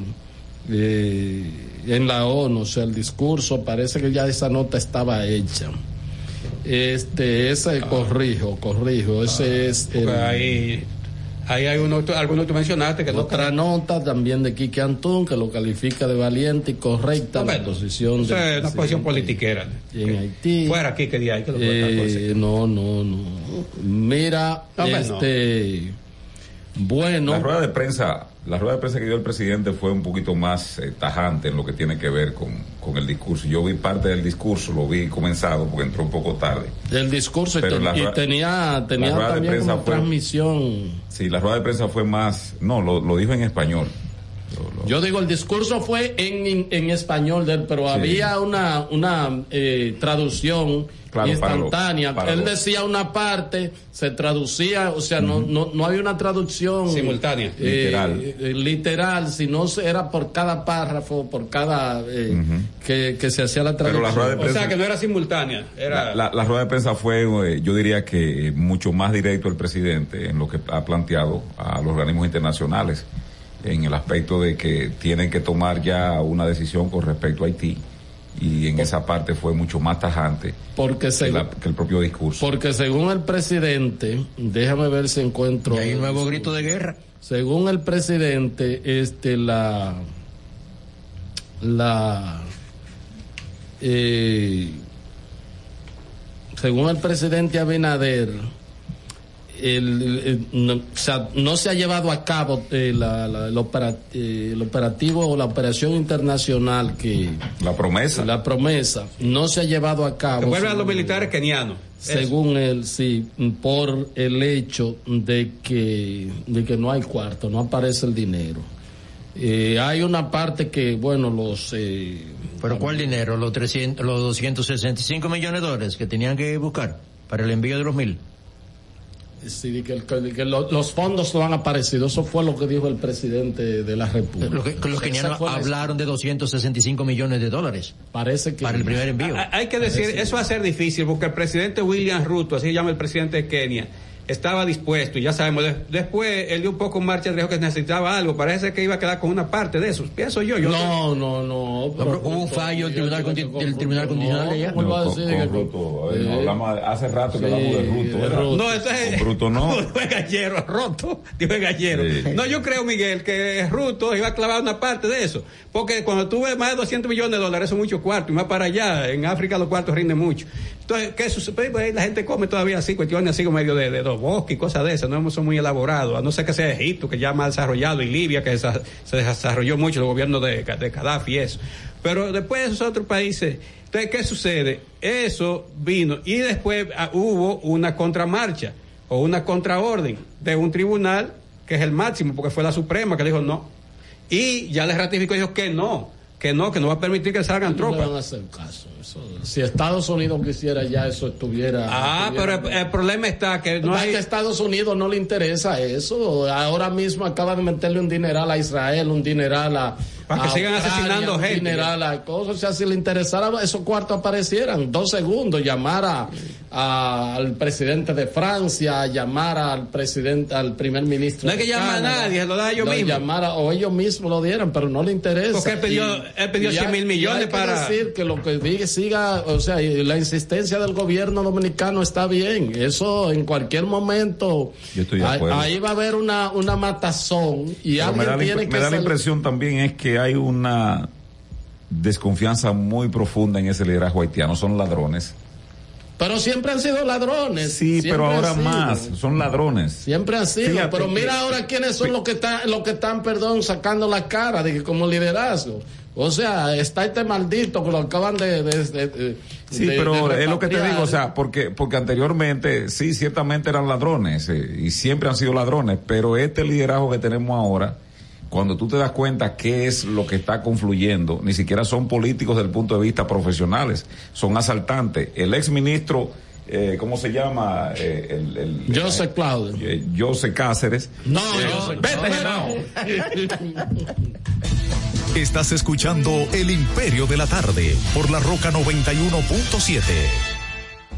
eh, en la ONU, o sea, el discurso, parece que ya esa nota estaba hecha. Este, ese, corrijo, corrijo, ese es el, ahí, ahí hay uno, algunos que tú mencionaste que no otra nota también de Quique Antún que lo califica de valiente y correcta la posición Eso del es una posición politiquera. en Haití. Fuera aquí que de ahí que lo Eh, no, no, no. Mira, No, no. este, bueno. La rueda de prensa, la rueda de prensa que dio el presidente fue un poquito más eh, tajante en lo que tiene que ver con, con el discurso. Yo vi parte del discurso, lo vi comenzado porque entró un poco tarde. El discurso y, Pero ten- la y tenía, tenía la rueda de también prensa como fue- transmisión. Sí, la rueda de prensa fue más, no, lo, lo dijo en español. Yo digo, el discurso fue en, en, en español de él, pero Sí. había una, una eh, traducción Claro, para lo- instantánea. para él decía una parte, se traducía, o sea, no, no, no había una traducción Simultánea. eh, Literal. eh, literal, sino se- era por cada párrafo, por cada eh, que, que se hacía la Pero traducción. la rueda de O sea, que no era simultánea. Era... La, la- la rueda de prensa fue, eh, yo diría que eh, mucho más directo el presidente en lo que ha planteado a los organismos internacionales en el aspecto de que tienen que tomar ya una decisión con respecto a Haití y en esa parte fue mucho más tajante Porque que, según, la- que el propio discurso. porque según el presidente, déjame ver si encuentro. Hay un nuevo grito de guerra. Según el presidente, este la la eh, según el presidente Abinader, el, el- no, o sea, no se ha llevado a cabo eh, la- la- el, opera- eh, el operativo o la operación internacional que la promesa la promesa no se ha llevado a cabo Que vuelven a los militares kenianos. según él, sí, por el hecho de que, de que no hay cuarto, no aparece el dinero. Eh, hay una parte que, bueno, los... Eh, ¿Pero cuál dinero? ¿Los, 300, los 265 millones de dólares que tenían que buscar? para el envío de los mil. Sí, que, que- que lo- los fondos no han aparecido. Eso fue lo que dijo el presidente de la República. Los, que- los Esa kenianos hablaron de 265 millones de dólares. Parece que para el primer envío. Hay que decir, eso va a ser difícil porque el presidente William Ruto, así se llama el presidente de Kenia, estaba dispuesto, y ya sabemos, de- después él dio un poco marcha atrás, dijo que necesitaba algo, parece que iba a quedar con una parte de eso, pienso yo. yo No, no, no. pero hubo un fallo del Tribunal del Tribunal Constitucional allá. ¿cómo va a con- con Ruto, a ver, no, Eh, hablamos hace rato que sí, hablamos de Ruto. de. Ruto. No, eso es. Con Ruto no. Fue gallero, roto. Dijo el gallero. Sí. No, yo creo, Miguel, que Ruto iba a clavar una parte de eso. Porque cuando tuve más de 200 millones de dólares, eso es mucho cuarto. Y más para allá, en África los cuartos rinden mucho. Entonces, ¿qué sucede? Pues, ahí la gente come todavía así, cuestiones así como medio de, de dos bosques y cosas de esas. No son muy elaborados. A no ser que sea Egipto, que ya más desarrollado, y Libia, que se desarrolló mucho el gobierno de, de Gaddafi y eso. Pero después esos otros países. Entonces, ¿qué sucede? Eso vino. Y después ah, hubo una contramarcha o una contraorden de un tribunal que es el máximo, porque fue la Suprema que dijo no. Y ya le ratificó dijo que no, que no, que no va a permitir que salgan No le van a tropas. hacer caso. Eso- si Estados Unidos quisiera ya eso estuviera. Ah, pero estuviera- el, el problema está que no No es hay... que Estados Unidos no le interesa eso. Ahora mismo acaba de meterle un dineral a Israel, un dineral a. Para que sigan asesinando gente. dineral a cosas. O sea, si le interesara esos cuartos aparecieran, dos segundos, llamar a, a- al presidente de Francia, llamar al presidente, al primer ministro. No hay de que llamar a nadie, lo da ellos lo mismos. llamara, o ellos mismos lo dieran, pero no le interesa. Porque él pidió- él pidió y 100 hay- mil y millones hay que para- decir que lo que diga siga, o sea, y la insistencia del gobierno dominicano está bien. Eso en cualquier momento. Yo estoy de ahí- acuerdo. Ahí va a haber una, una matazón y me alguien da, la, tiene que me da la impresión también es que hay una desconfianza muy profunda en ese liderazgo haitiano. Son ladrones. Pero siempre han sido ladrones. Sí, siempre pero ahora más. Son ladrones. Siempre han sido, Fíjate pero mira ahora quiénes son los que están, los que están, perdón, sacando la cara de que como liderazgo. O sea, está este maldito que lo acaban de, de- de- de- Sí, de- pero es lo que te digo, o sea, porque, porque anteriormente, sí, ciertamente eran ladrones, eh, y siempre han sido ladrones, pero este liderazgo que tenemos ahora, cuando tú te das cuenta qué es lo que está confluyendo, ni siquiera son políticos desde el punto de vista profesionales, son asaltantes. El ex ministro, eh, ¿cómo se llama? Eh, el, el- Joseph Claudio. eh, Joseph Cáceres. No, Eh, Joseph vete, Estás escuchando El Imperio de la Tarde por la Roca 91.7.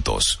juntos.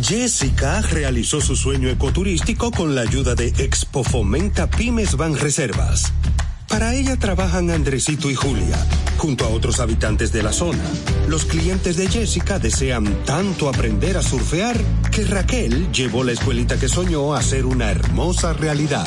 Jessica realizó su sueño ecoturístico con la ayuda de Expo Fomenta Pymes Van Reservas. Para ella trabajan Andresito y Julia, junto a otros habitantes de la zona. Los clientes de Jessica desean tanto aprender a surfear que Raquel llevó la escuelita que soñó a ser una hermosa realidad.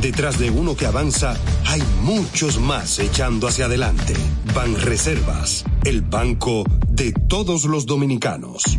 Detrás de uno que avanza, hay muchos más echando hacia adelante. Banreservas, el banco de todos los dominicanos.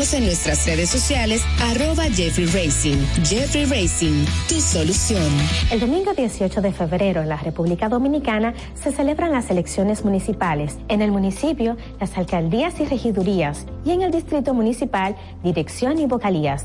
en nuestras redes sociales, arroba Jeffrey Racing. Jeffrey Racing, tu solución. El domingo 18 de febrero en la República Dominicana se celebran las elecciones municipales. En el municipio, las alcaldías y regidurías. Y en el distrito municipal, dirección y vocalías.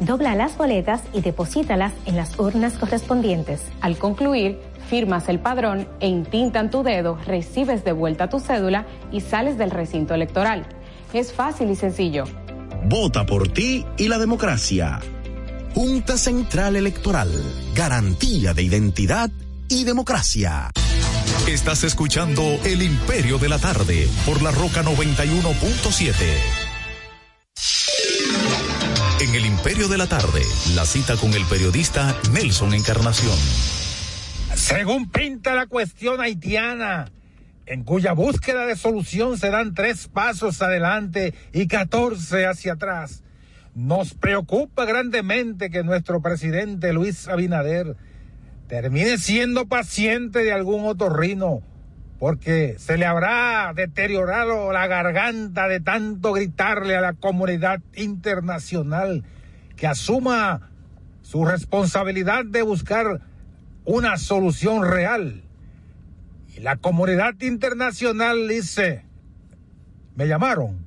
dobla las boletas y deposítalas en las urnas correspondientes. Al concluir, firmas el padrón e intintan tu dedo, recibes de vuelta tu cédula y sales del recinto electoral. Es fácil y sencillo. Vota por ti y la democracia. Junta Central Electoral. Garantía de identidad y democracia. Estás escuchando El Imperio de la Tarde por la Roca 91.7. Imperio de la Tarde, la cita con el periodista Nelson Encarnación. Según pinta la cuestión haitiana, en cuya búsqueda de solución se dan tres pasos adelante y catorce hacia atrás, nos preocupa grandemente que nuestro presidente Luis Abinader termine siendo paciente de algún otorrino, porque se le habrá deteriorado la garganta de tanto gritarle a la comunidad internacional que asuma su responsabilidad de buscar una solución real. Y la comunidad internacional dice, me llamaron.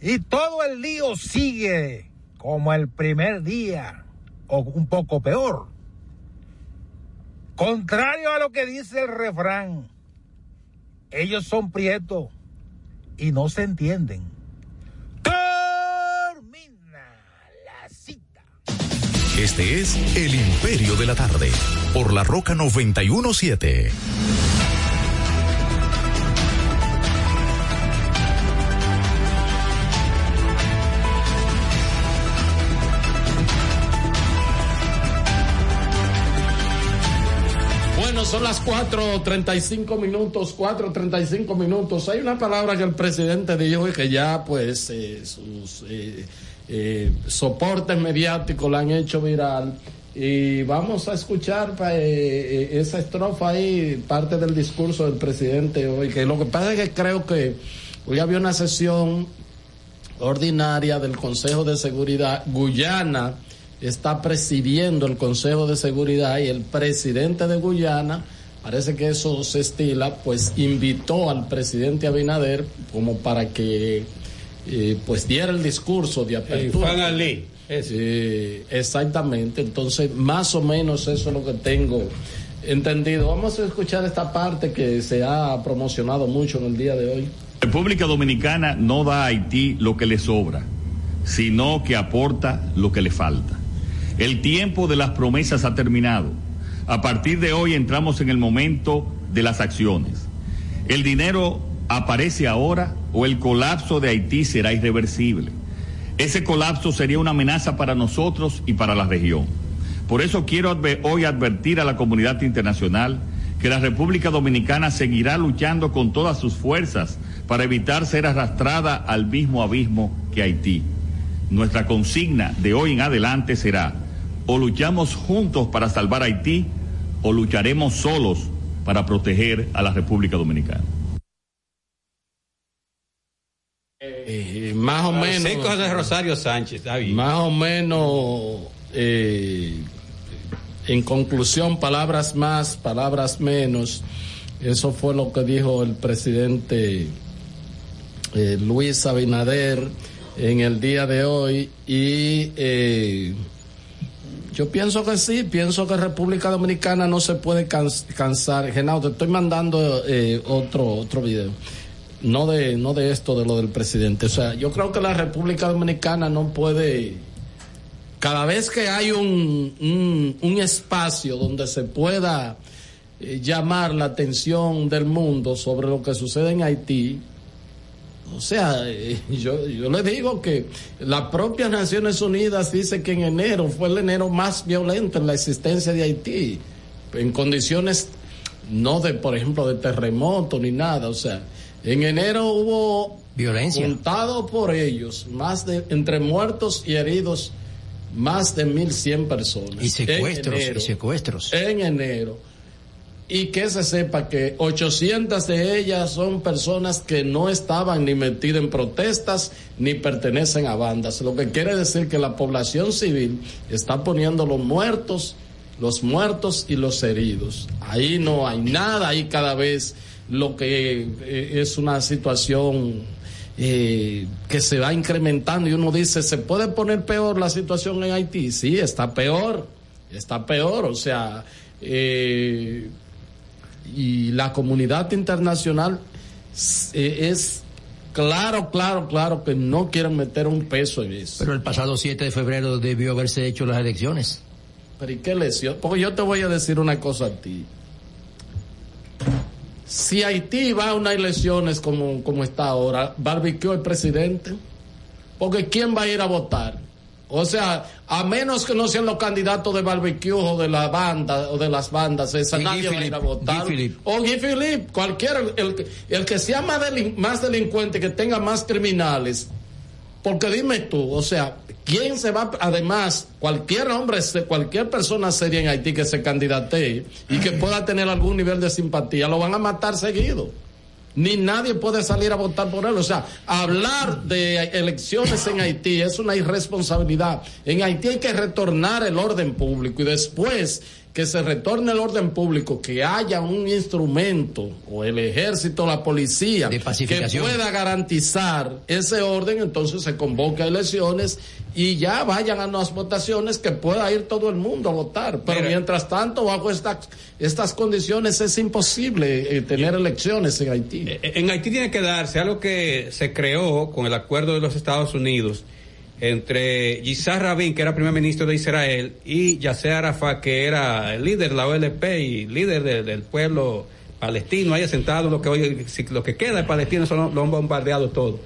Y todo el lío sigue como el primer día, o un poco peor. Contrario a lo que dice el refrán, ellos son prietos y no se entienden. Este es El Imperio de la Tarde por la Roca 91.7. Bueno, son las 4.35 minutos, 4.35 minutos. Hay una palabra que el presidente dijo y que ya pues eh, sus eh, eh, soportes mediáticos la han hecho viral. Y vamos a escuchar eh, eh, esa estrofa ahí, parte del discurso del presidente hoy. Que lo que pasa es que creo que hoy había una sesión ordinaria del Consejo de Seguridad. Guyana está presidiendo el Consejo de Seguridad y el presidente de Guyana, parece que eso se estila, pues invitó al presidente Abinader como para que eh, pues diera el discurso de apertura. Juan Ali. Sí, exactamente. Entonces, más o menos eso es lo que tengo entendido. Vamos a escuchar esta parte que se ha promocionado mucho en el día de hoy. República Dominicana no da a Haití lo que le sobra, sino que aporta lo que le falta. El tiempo de las promesas ha terminado. A partir de hoy entramos en el momento de las acciones. El dinero aparece ahora o el colapso de Haití será irreversible. Ese colapso sería una amenaza para nosotros y para la región. Por eso quiero hoy advertir a la comunidad internacional que la República Dominicana seguirá luchando con todas sus fuerzas para evitar ser arrastrada al mismo abismo que Haití. Nuestra consigna de hoy en adelante será o luchamos juntos para salvar Haití o lucharemos solos para proteger a la República Dominicana. Eh, más o menos. De Rosario Sánchez, está bien. Más o menos, eh, en conclusión, palabras más, palabras menos. Eso fue lo que dijo el presidente eh, Luis Abinader en el día de hoy. Y eh, yo pienso que sí, pienso que República Dominicana no se puede cans- cansar. Genao, te estoy mandando eh, otro, otro video. No de, no de esto, de lo del presidente. O sea, yo creo que la República Dominicana no puede. Cada vez que hay un, un, espacio donde se pueda eh, llamar la atención del mundo sobre lo que sucede en Haití, o sea, eh, yo, yo le digo que la propia Naciones Unidas dice que en enero fue el enero más violento en la existencia de Haití, en condiciones no de, por ejemplo, de terremoto ni nada. O sea, en enero hubo Violencia. contado por ellos, más de, entre muertos y heridos, más de 1.100 personas. Y secuestros, En enero. y secuestros. En enero y que se sepa que 800 de ellas son personas que no estaban ni metidas en protestas ni pertenecen a bandas, lo que quiere decir que la población civil está poniendo los muertos, los muertos y los heridos. Ahí no hay nada, ahí cada vez lo que eh, es una situación eh, que se va incrementando y uno dice, ¿se puede poner peor la situación en Haití? Sí, está peor, está peor, o sea, eh, y la comunidad internacional eh, es claro, claro, claro que no quieren meter un peso en eso. Pero el pasado 7 de febrero debió haberse hecho las elecciones. Pero ¿y qué lesión? Porque yo te voy a decir una cosa a ti. Si Haití va a unas elecciones como, como está ahora, barbecue el presidente. Porque ¿quién va a ir a votar? O sea, a menos que no sean los candidatos de barbecue o de la banda o de las bandas, esa Y nadie Guy va a ir a votar. Guy Philippe. O Guy Philippe, cualquiera, el, que- el que sea más, delin- más delincuente, que tenga más criminales. Porque dime tú, o sea, ¿quién se va? Además, cualquier hombre, se- cualquier persona seria en Haití que se candidatee y que pueda tener algún nivel de simpatía, lo van a matar seguido. Ni nadie puede salir a votar por él. O sea, hablar de elecciones en Haití es una irresponsabilidad. En Haití hay que retornar el orden público y después que se retorne el orden público, que haya un instrumento o el ejército, la policía, que pueda garantizar ese orden, entonces se convoca elecciones y ya vayan a unas votaciones que pueda ir todo el mundo a votar. Pero Mira. mientras tanto, bajo estas estas condiciones es imposible eh, tener elecciones en Haití. Eh, En Haití tiene que darse algo que se creó con el acuerdo de los Estados Unidos entre Yitzhak Rabin, que era primer ministro de Israel, y Yasser Arafat, que era el líder de la OLP y líder de- del pueblo palestino, ahí asentado lo que hoy, lo que queda de Palestina son, lo han bombardeado todo.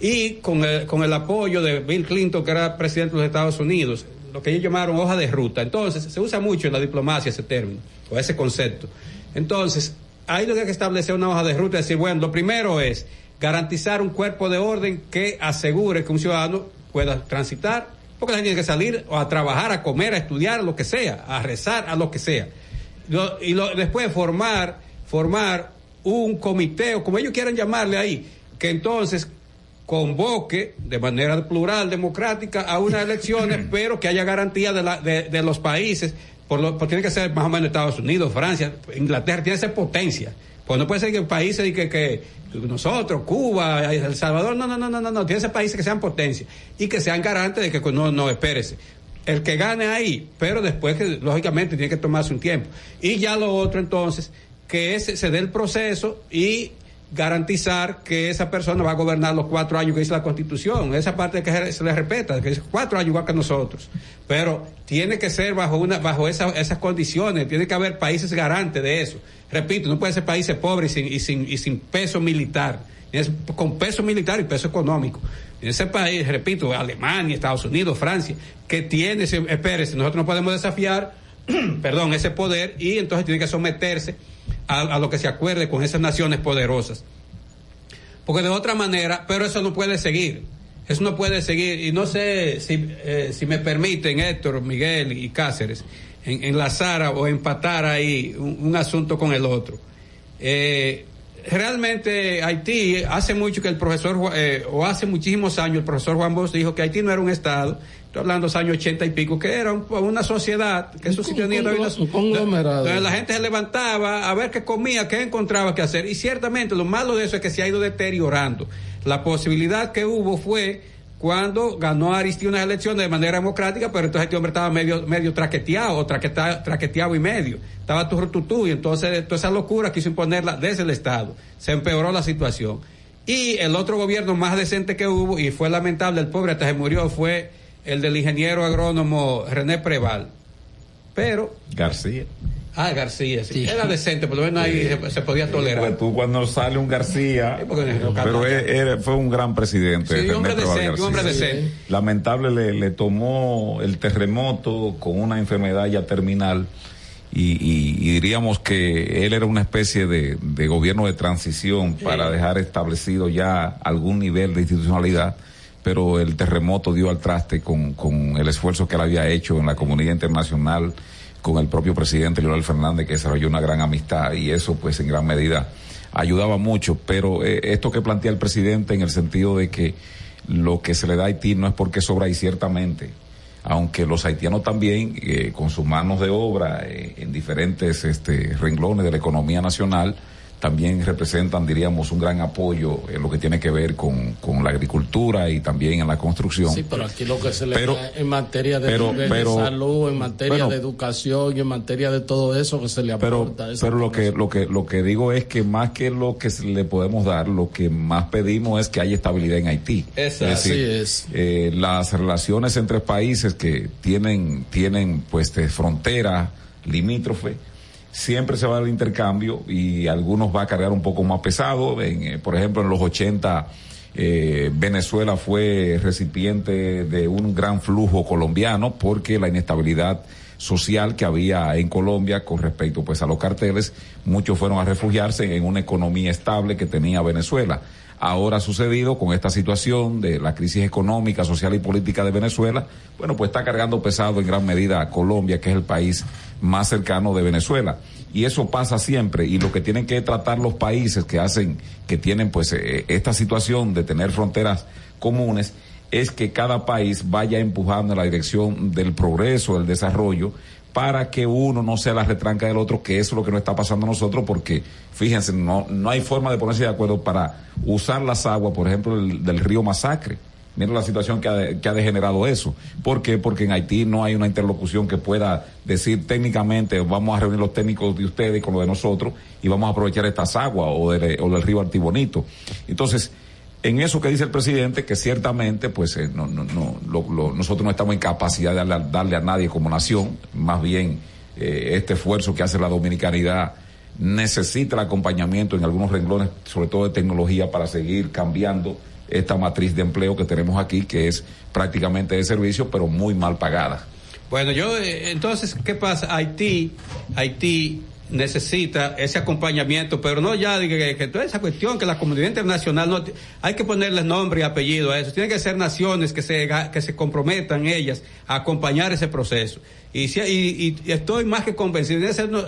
Y con el, con el apoyo de Bill Clinton, que era presidente de los Estados Unidos, lo que ellos llamaron hoja de ruta. Entonces, se usa mucho en la diplomacia ese término, o ese concepto. Entonces, ahí lo que hay que establecer una hoja de ruta y decir, bueno, lo primero es garantizar un cuerpo de orden que asegure que un ciudadano pueda transitar, porque la gente tiene que salir o a trabajar, a comer, a estudiar, a lo que sea, a rezar, a lo que sea. Lo- y lo- después formar, formar un comité, o como ellos quieran llamarle ahí, que entonces convoque de manera plural, democrática, a unas elecciones, pero que haya garantía de, la- de, de los países, por lo, porque tiene que ser más o menos Estados Unidos, Francia, Inglaterra, tiene que ser potencia. Pues no puede ser que países que, que nosotros, Cuba, El Salvador, no, no, no, no, no, no, tiene que ser países que sean potencia y que sean garantes de que no, no, espérese. El que gane ahí, pero después que lógicamente tiene que tomarse un tiempo. Y ya lo otro entonces, que ese, se dé el proceso y garantizar que esa persona va a gobernar los cuatro años que dice la constitución. Esa parte que se- le respeta, que es cuatro años igual que nosotros. Pero tiene que ser bajo una, bajo esa- esas condiciones, tiene que haber países garantes de eso. Repito, no puede ser países pobres y sin, y sin, y sin peso militar. Es con peso militar y peso económico. En ese país, repito, Alemania, Estados Unidos, Francia, que tiene, ese- espérese, nosotros no podemos desafiar, perdón, ese poder y entonces tiene que someterse a, a lo que se acuerde con esas naciones poderosas. Porque de otra manera, pero eso no puede seguir. Eso no puede seguir. Y no sé si, eh, si me permiten, Héctor, Miguel y Cáceres, en- enlazar o empatar ahí un, un asunto con el otro. Eh, realmente Haití, hace mucho que el profesor, eh, o hace muchísimos años, el profesor Juan Bosch dijo que Haití no era un Estado, estoy hablando de los años 80 y pico, que era un- una sociedad, que eso sí tenía una- donde la gente se levantaba a ver qué comía, qué encontraba que hacer. Y ciertamente lo malo de eso es que se ha ido deteriorando. La posibilidad que hubo fue cuando ganó Aristide unas elecciones de manera democrática, pero entonces este hombre estaba medio, medio traqueteado, o traqueteado y medio. Estaba turrututú, y entonces toda esa locura quiso imponerla desde el Estado. Se empeoró la situación. Y el otro gobierno más decente que hubo, y fue lamentable, el pobre hasta se murió, fue el del ingeniero agrónomo René Preval. Pero García. Ah, García, sí. Era decente, por lo menos ahí se, se podía tolerar. Pues tú cuando sale un García, porque no pero él- él fue un gran presidente. Sí, hombre decente, un hombre decente. Lamentable le, le tomó el terremoto con una enfermedad ya terminal y, y- y diríamos que él era una especie de, de gobierno de transición para dejar establecido ya algún nivel de institucionalidad pero el terremoto dio al traste con, con el esfuerzo que él había hecho en la comunidad internacional, con el propio presidente Leonel Fernández, que desarrolló una gran amistad y eso pues en gran medida ayudaba mucho. Pero eh, esto que plantea el presidente en el sentido de que lo que se le da a Haití no es porque sobra y ciertamente, aunque los haitianos también, eh, con sus manos de obra eh, en diferentes este, renglones de la economía nacional, también representan, diríamos, un gran apoyo en lo que tiene que ver con, con la agricultura y también en la construcción. Sí, pero aquí lo que se le Pero- da en materia de, pero- pero- salud, en materia bueno. de educación y en materia de todo eso que se le pero aporta. eso pero lo que lo que lo que digo es que más que lo que se le podemos dar lo que más pedimos es que haya estabilidad en Haití Exacto. decir, Así es. eh, las relaciones entre países que tienen tienen pues de frontera limítrofe siempre se va al intercambio y algunos va a cargar un poco más pesado eh, por ejemplo en los 80 eh, Venezuela fue recipiente de un gran flujo colombiano porque la inestabilidad social que había en Colombia con respecto pues a los carteles, muchos fueron a refugiarse en una economía estable que tenía Venezuela. Ahora ha sucedido con esta situación de la crisis económica, social y política de Venezuela, bueno, pues está cargando pesado en gran medida a Colombia, que es el país más cercano de Venezuela. Y eso pasa siempre, y lo que tienen que tratar los países que hacen, que tienen pues eh, esta situación de tener fronteras comunes, es que cada país vaya empujando en la dirección del progreso, del desarrollo, para que uno no sea la retranca del otro, que eso es lo que nos está pasando a nosotros, porque fíjense, no, no hay forma de ponerse de acuerdo para usar las aguas, por ejemplo, del, del río Masacre. Miren la situación que ha, que ha degenerado eso. ¿Por qué? Porque en Haití no hay una interlocución que pueda decir técnicamente, vamos a reunir los técnicos de ustedes con los de nosotros y vamos a aprovechar estas aguas o, del- río Artibonito. Entonces, en eso que dice el presidente, que ciertamente, pues eh, no, no, no, lo- lo- nosotros no estamos en capacidad de darle, a- darle a nadie como nación, más bien eh, este esfuerzo que hace la dominicanidad necesita el acompañamiento en algunos renglones, sobre todo de tecnología, para seguir cambiando esta matriz de empleo que tenemos aquí, que es prácticamente de servicio, pero muy mal pagada. Bueno, yo, eh, entonces, ¿qué pasa? Haití, Haití necesita ese acompañamiento, pero no ya que, que toda esa cuestión, que la comunidad internacional no, hay que ponerles nombre y apellido a eso. Tienen que ser naciones que se, que se comprometan ellas a acompañar ese proceso. Y, si- y, y estoy más que convencido de ser no-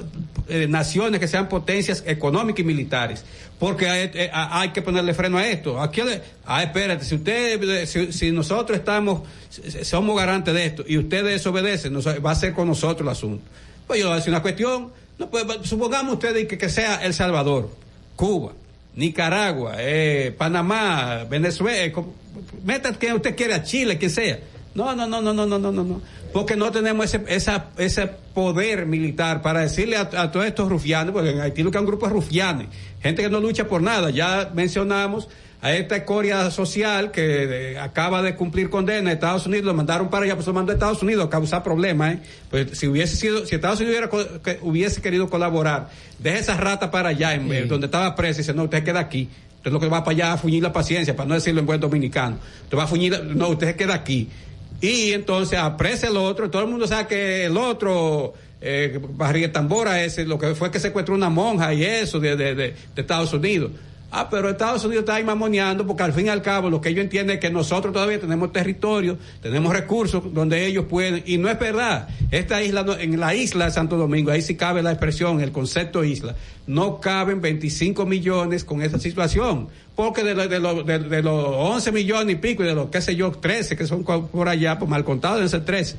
eh, naciones que sean potencias económicas y militares. Porque hay, eh, hay que ponerle freno a esto. Aquí, le- ah, espérate, si usted, si, si nosotros estamos, somos garantes de esto y ustedes desobedecen, nos- va a ser con nosotros el asunto. Pues yo voy a decir una cuestión, no, pues, pues supongamos ustedes que, que, sea El Salvador, Cuba, Nicaragua, eh, Panamá, Venezuela, eh, meta que usted quiera, Chile, que sea. No, no, no, no, no, no, no, no, no Porque no tenemos ese, esa, ese poder militar para decirle a, a, todos estos rufianes, porque en Haití lo que hay un grupo de rufianes, gente que no lucha por nada. Ya mencionamos a esta escoria social que acaba de cumplir condena en Estados Unidos, lo mandaron para allá, pues lo mandó a Estados Unidos a causar problemas, ¿eh? Pues si hubiese sido, si Estados Unidos hubiera, co- que hubiese querido colaborar, deje esa rata para allá, en, donde estaba presa, y dice, no, usted queda aquí. Usted lo que va para allá a fuñir la paciencia, para no decirlo en buen dominicano. Usted va a fuñir, no, usted se queda aquí. Y entonces apresa el otro, todo el mundo sabe que el otro, eh, Barriga Tambora, ese, lo que fue que secuestró una monja y eso de, de, de, de Estados Unidos. Ah, pero Estados Unidos está ahí mamoneando porque al fin y al cabo lo que ellos entienden es que nosotros todavía tenemos territorio, tenemos recursos donde ellos pueden, y no es verdad. Esta isla, en la isla de Santo Domingo, ahí sí cabe la expresión, el concepto isla, no caben 25 millones con esa situación. Porque de, lo- de, lo- de- de los 11 millones y pico y de los, qué sé yo, 13 que son por allá, pues mal contados deben ser 13.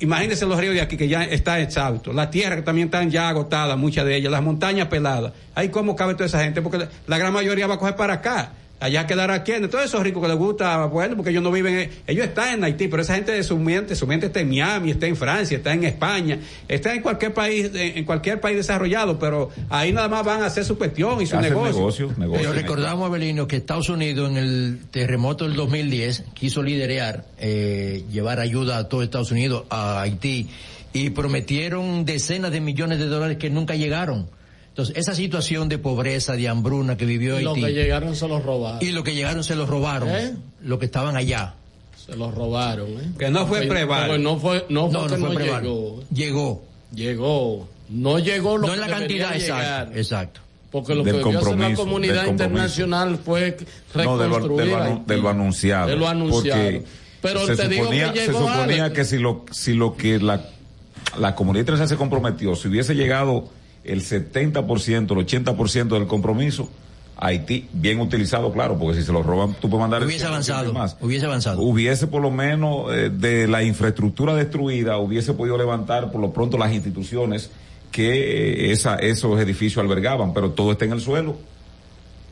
Imagínense los ríos de aquí que ya está exhausto, la tierra que también están ya agotadas, muchas de ellas, las montañas peladas. Ahí cómo cabe toda esa gente, porque la, la gran mayoría va a coger para acá. Allá quedará quienes, todos esos ricos que les gusta, bueno, porque ellos no viven, en- ellos están en Haití, pero esa gente de su mente, su mente está en Miami, está en Francia, está en España, está en cualquier país, en, en cualquier país desarrollado, pero ahí nada más van a hacer su cuestión y su negocio. negocios, negocios. Pero recordamos, Abelino, que Estados Unidos en el terremoto del 2010 quiso liderar, eh, llevar ayuda a todo Estados Unidos, a Haití, y prometieron decenas de millones de dólares que nunca llegaron. Entonces, esa situación de pobreza, de hambruna que vivió Los Haití, que llegaron se los robaron. y lo que llegaron se los robaron, ¿Eh? los que estaban allá. Se los robaron, ¿eh? Que no fue preval. No fue, no fue No, que no fue no preval. llegó. Llegó. Llegó. No llegó lo No en que la debería cantidad llegar. exacta. Exacto. Porque lo Del que debió hacer la compromiso, comunidad del compromiso. internacional fue No, de lo, reconstruir de lo de lo anunciado. De lo anunciado. Porque Pero se te digo suponía, que se llegó suponía Alex. que si lo, si lo que la, la comunidad internacional se comprometió, si hubiese llegado el 70%, el 80% del compromiso, Haití, bien utilizado, claro, porque si se lo roban, tú puedes mandar Hubiese 100% avanzado. más. Hubiese avanzado. Hubiese por lo menos eh, de la infraestructura destruida, hubiese podido levantar por lo pronto las instituciones que eh, esa, esos edificios albergaban, pero todo está en el suelo.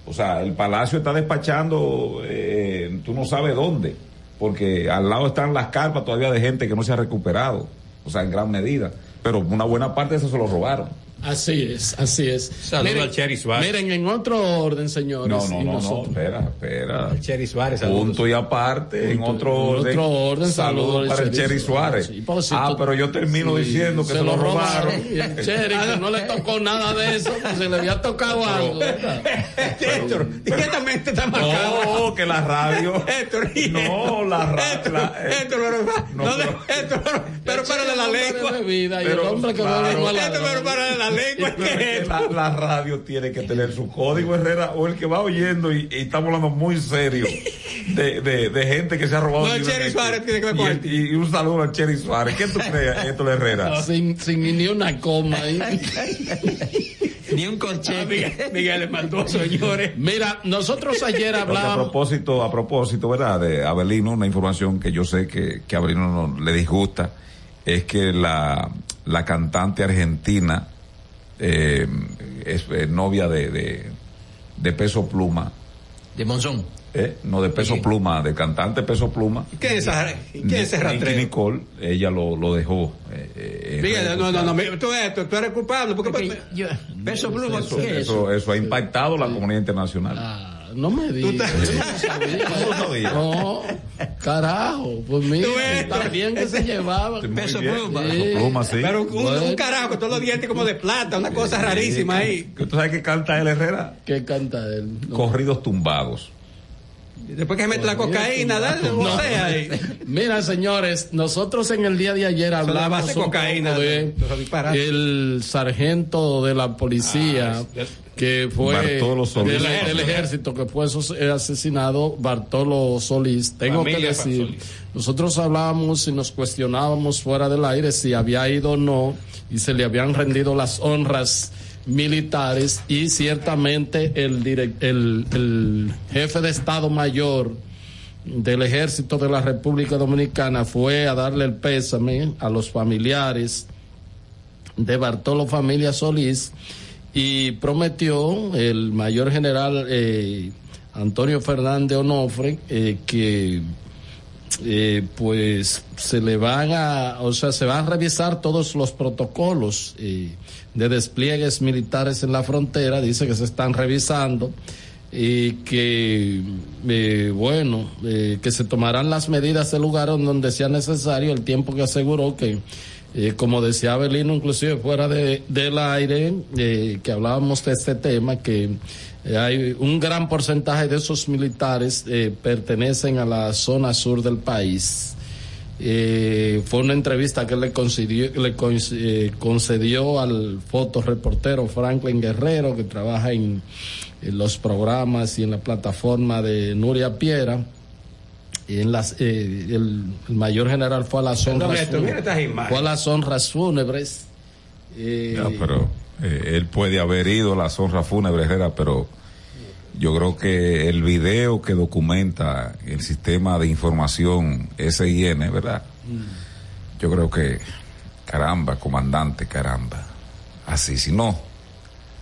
O sea, el palacio está despachando, eh, tú no sabes dónde, porque al lado están las carpas todavía de gente que no se ha recuperado, o sea, en gran medida. Pero una buena parte de eso se lo robaron. Así es, así es. Saludo al Cherry Suárez. Miren, en otro orden, señores. No, no, y no, no, nosotros- espera, espera. Cherry Suárez, saludos. Punto y aparte, en Punto- otro en orden. otro orden, saludos saludos al para el Cherry Cherry Suárez. Sí, pues, si ah, tú- pero yo termino Sí, diciendo que se, lo robaron. Y el Cherry, que no le tocó nada de eso, pues se le había tocado algo. Héctor, ¿y qué esta mente está marcada? No, que la radio. Héctor, No, la radio. Héctor, pero, pero- Héctor, pero, pero para de la lengua. Pero, que para de la lengua. Pero es que la, la radio tiene que tener su código Herrera o el que va oyendo y, y estamos hablando muy serio de, de, de gente que se ha robado No, Cherry Suárez tiene que ver con y, un saludo al Cherry Suárez ¿qué tú crees Héctor Herrera? Sin, sin ni una coma ahí. Ni un conche. Miguel, Miguel es maldoso, señores. Mira, nosotros ayer Porque a propósito, a propósito, ¿verdad? De Abelino, una información que yo sé que, que a Abelino no le disgusta, es que la, la cantante argentina, eh, es eh, novia de, de, de Peso Pluma, De Monzón. ¿eh? no de Peso Pluma, de cantante Peso Pluma. ¿Quién es esa- quién es ese? Nicole, ella lo, lo dejó. eh, eh, Miguel, redes no, no, no, sociales. mi- tú, eres- tú eres culpable. Porque, Porque yo- Peso Pluma, Eso, ¿qué es eso, eso ha impactado la comunidad internacional. Ah, no me digas. no carajo. Pues mira, bien que se llevaban. Muy Peso Pluma. Peso Pluma, sí. pero un, Bueno. un carajo con todos los dientes como de plata, una cosa rarísima ahí. ¿Tú sabes qué canta él, Herrera? ¿Qué canta él? No. Corridos tumbados. Después que se mete la cocaína, dale, No. ahí. Mira, señores, nosotros en el día de ayer la hablamos cocaína de- disparates. el sargento de la policía Ah, que fue Bartolo Solís. del, del ejército que fue eh, asesinado Bartolo Solís. Tengo Familia que decir, nosotros hablábamos y nos cuestionábamos fuera del aire si había ido o no y se le habían rendido las honras militares y ciertamente el, jefe de Estado Mayor del ejército de la República Dominicana fue a darle el pésame a los familiares de Bartolo Familia Solís y prometió el mayor general eh, Antonio Fernández Onofre eh, que eh, pues se le van a, o sea, se van a revisar todos los protocolos eh, de despliegues militares en la frontera, dice que se están revisando y que, eh, bueno, eh, que se tomarán las medidas del lugar donde sea necesario, el tiempo que aseguró que, como decía Abelino, inclusive fuera de, del aire, que hablábamos de este tema, que eh, hay un gran porcentaje de esos militares eh, pertenecen a la zona sur del país. Eh, fue una entrevista que le concedió, le eh, concedió al fotoreportero Franklin Guerrero, que trabaja en, en los programas y en la plataforma de Nuria Piera. Y en las, eh, el, el mayor general fue a las honras fúnebres. Fue a las honras fúnebres. Eh, Ya, pero eh, él puede haber ido a la honra fúnebre, Herrera, pero yo creo que el video que documenta el sistema de información SIN, ¿verdad? Yo creo que, caramba, comandante, caramba. Así si no.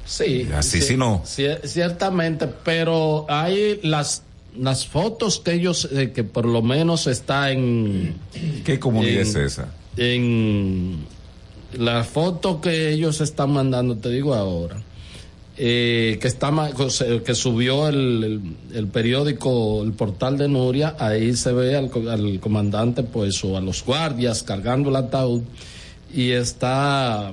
Sí. Así ci- si no. cier- ciertamente, pero hay las las fotos que ellos, eh, que por lo menos está en... ¿Qué comunidad en- es esa? En la foto que ellos están mandando, te digo ahora, eh, que está que subió el, el- periódico, el portal de Nuria, ahí se ve al, al comandante, pues, o a los guardias cargando el ataúd y está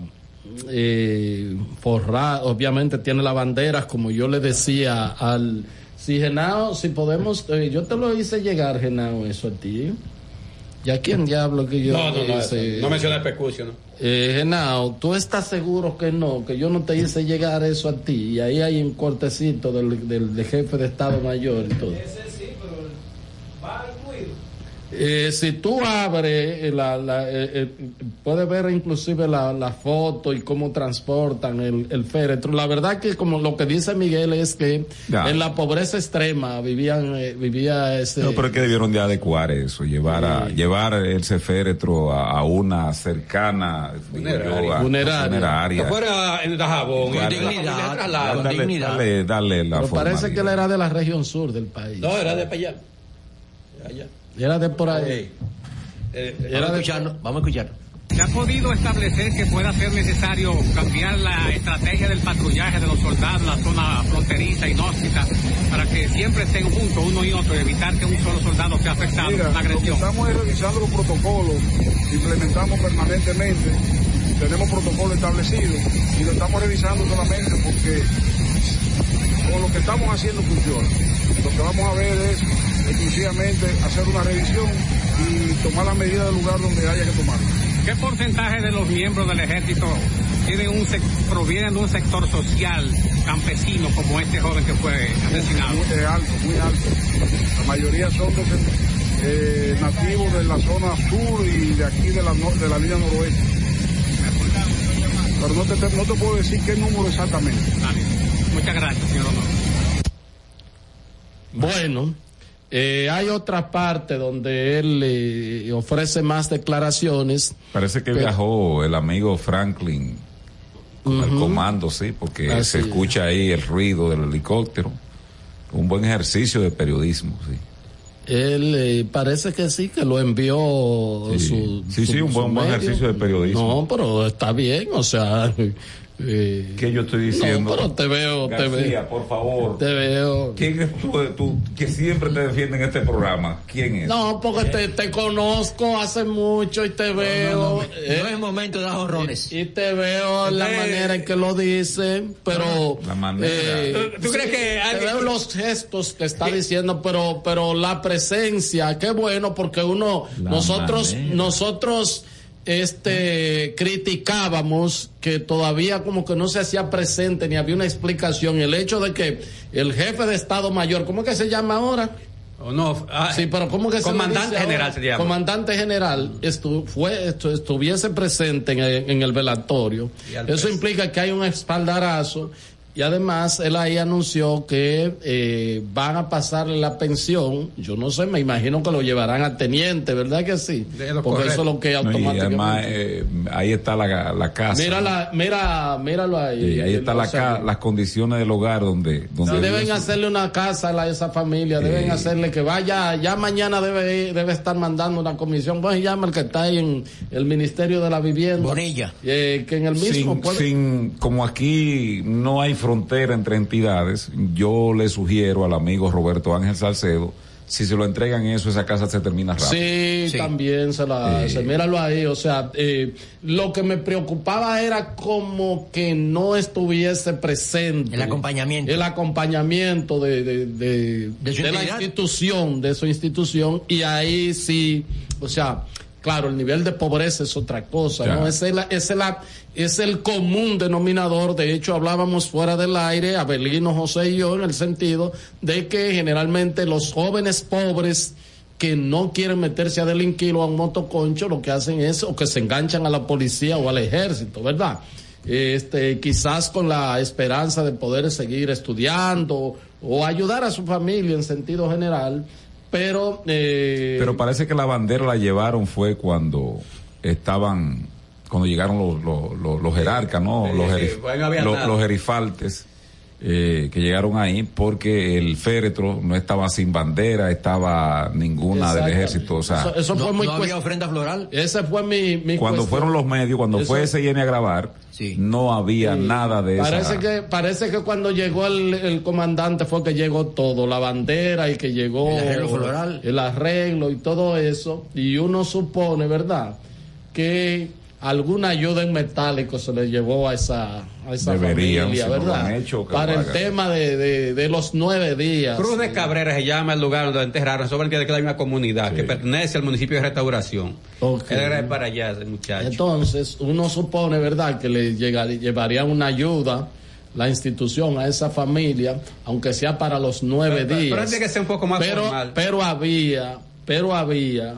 eh, forrado, obviamente tiene la bandera, como yo le decía al... Si Genao, si podemos, eh, yo te lo hice llegar, Genao, eso a ti. ¿Ya quién diablo que yo No, no, no, hice? no menciona. Eh, Genao, ¿tú estás seguro que no? Que yo no te hice llegar eso a ti. Y ahí hay un cortecito del, del, del jefe de Estado Mayor y todo. Eh, si tú abres, eh, la, la, eh, eh, puedes ver inclusive la, la foto y cómo transportan el, el féretro. La verdad que como lo que dice Miguel es que Ya. en la pobreza extrema vivían, eh, vivía ese... No, pero es que debieron de adecuar eso, llevar a, llevar el féretro a, a una cercana digo yo, a- Funeraria. funeraria. Que fuera en Dajabón, y Darle- traslada. darle, darle, darle la Pero parece que él era de la región sur del país. No, era de para allá. Allá. Era de por ahí. Era de Vamos a escuchar. ¿Se ha podido establecer que pueda ser necesario cambiar la estrategia del patrullaje de los soldados en la zona fronteriza inhóspita para que siempre estén juntos uno y otro y evitar que un solo soldado sea afectado Mira, por una lo que agresión? estamos es revisando los protocolos, implementamos permanentemente, tenemos protocolos establecidos y lo estamos revisando solamente porque con lo que estamos haciendo funciona. Lo que vamos a ver es exclusivamente hacer una revisión y tomar las medidas del lugar donde haya que tomar. ¿Qué porcentaje de los miembros del ejército tienen un provienen de un sector social campesino como este joven que fue asesinado? Muy alto, muy alto. La mayoría son de, eh, nativos de la zona sur y de aquí de la, de la línea noroeste. Pero no te, no te puedo decir qué número exactamente. Muchas gracias, señor Honor. Bueno, eh, hay otra parte donde él eh, ofrece más declaraciones. Parece que Pero- viajó el amigo Franklin con el comando, sí, porque Así se es. escucha ahí el ruido del helicóptero. Un buen ejercicio de periodismo, sí. Él eh, parece que sí, que lo envió Sí. su. Sí, un buen- ejercicio de periodismo. No, pero está bien, o sea. Eh, ¿Qué yo estoy diciendo? No, pero te veo, te García, veo. por favor. Te veo. ¿Quién es tú, tú que siempre te defiende en este programa? ¿Quién es? No, porque te, te conozco hace mucho y te veo. eh, No es momento de dar honrones. Y, y te veo la manera en que lo dice, pero. La manera. eh, ¿Tú- tú crees que te alguien- veo los gestos que está diciendo, pero, pero la presencia, qué bueno, porque uno, La nosotros, manera. nosotros, este, criticábamos que todavía como que no se hacía presente ni había una explicación. El hecho de que el jefe de Estado Mayor, ¿cómo que se llama ahora? O no, ah, Sí, pero ¿cómo que se Comandante ahora? general se llama. Comandante general estu- fue, estu- estuviese presente en el, en el velatorio. Eso implica que hay un espaldarazo Y además él ahí anunció que eh, van a pasarle la pensión, yo no sé, me imagino que lo llevarán a teniente, ¿verdad que sí? Porque eso es lo que No, y automáticamente... además, eh, ahí está la, la casa. mira, la, mira, míralo ahí. Y ahí está la ca- las condiciones del hogar donde, donde Sí, deben su- hacerle una casa a la- esa familia, deben hacerle que vaya, ya mañana debe ir- debe estar mandando una comisión, pues llama el que está ahí en el Ministerio de la Vivienda. Bonilla. Eh, que en el mismo sin, puede- sin- como aquí no hay frontera entre entidades, yo le sugiero al amigo Roberto Ángel Salcedo, si se lo entregan eso, esa casa se termina rápido. Sí, también se la hace. Míralo ahí. O sea, eh, lo que me preocupaba era como que no estuviese presente. El acompañamiento. El acompañamiento de, de, de, De la institución, de su institución. Y ahí sí, o sea, claro, el nivel de pobreza es otra cosa, Ya. ¿no? Es, la- es el común denominador. De hecho, hablábamos fuera del aire, Abelino, José y yo, en el sentido de que generalmente los jóvenes pobres que no quieren meterse a delinquir o a un motoconcho, lo que hacen es o que se enganchan a la policía o al ejército, ¿verdad? Este, quizás con la esperanza de poder seguir estudiando o ayudar a su familia en sentido general, pero eh, Pero parece que la bandera la llevaron fue cuando estaban, cuando llegaron los, los, los, los jerarcas, ¿no? los, los, los gerifaltes. Eh, que llegaron ahí porque el féretro no estaba sin bandera, estaba ninguna del ejército. O sea, Eso- eso fue no, muy no había ofrenda floral. Ese fue mi, mi cuando cuestión. fueron los medios, cuando Eso- fue SN a grabar, no había nada de Parece esa. que, parece que cuando llegó el, el comandante fue que llegó todo, la bandera y que llegó El arreglo floral. el arreglo y todo eso. Y uno supone, ¿verdad? Que alguna ayuda en metálico se le llevó a esa, a esa Deberían, familia, si ¿verdad? hecho, Para el tema de, de, de los nueve días. Cruz de Cabrera se llama el lugar donde enterraron, sobre el que queda una comunidad que pertenece al municipio de Restauración. Ok. Él era de para allá, ese muchacho. Entonces, uno supone, ¿verdad?, que le llegaría, llevaría una ayuda la institución a esa familia, aunque sea para los nueve Pero- días. pero tiene que ser un poco más pero, formal. Pero había, pero había.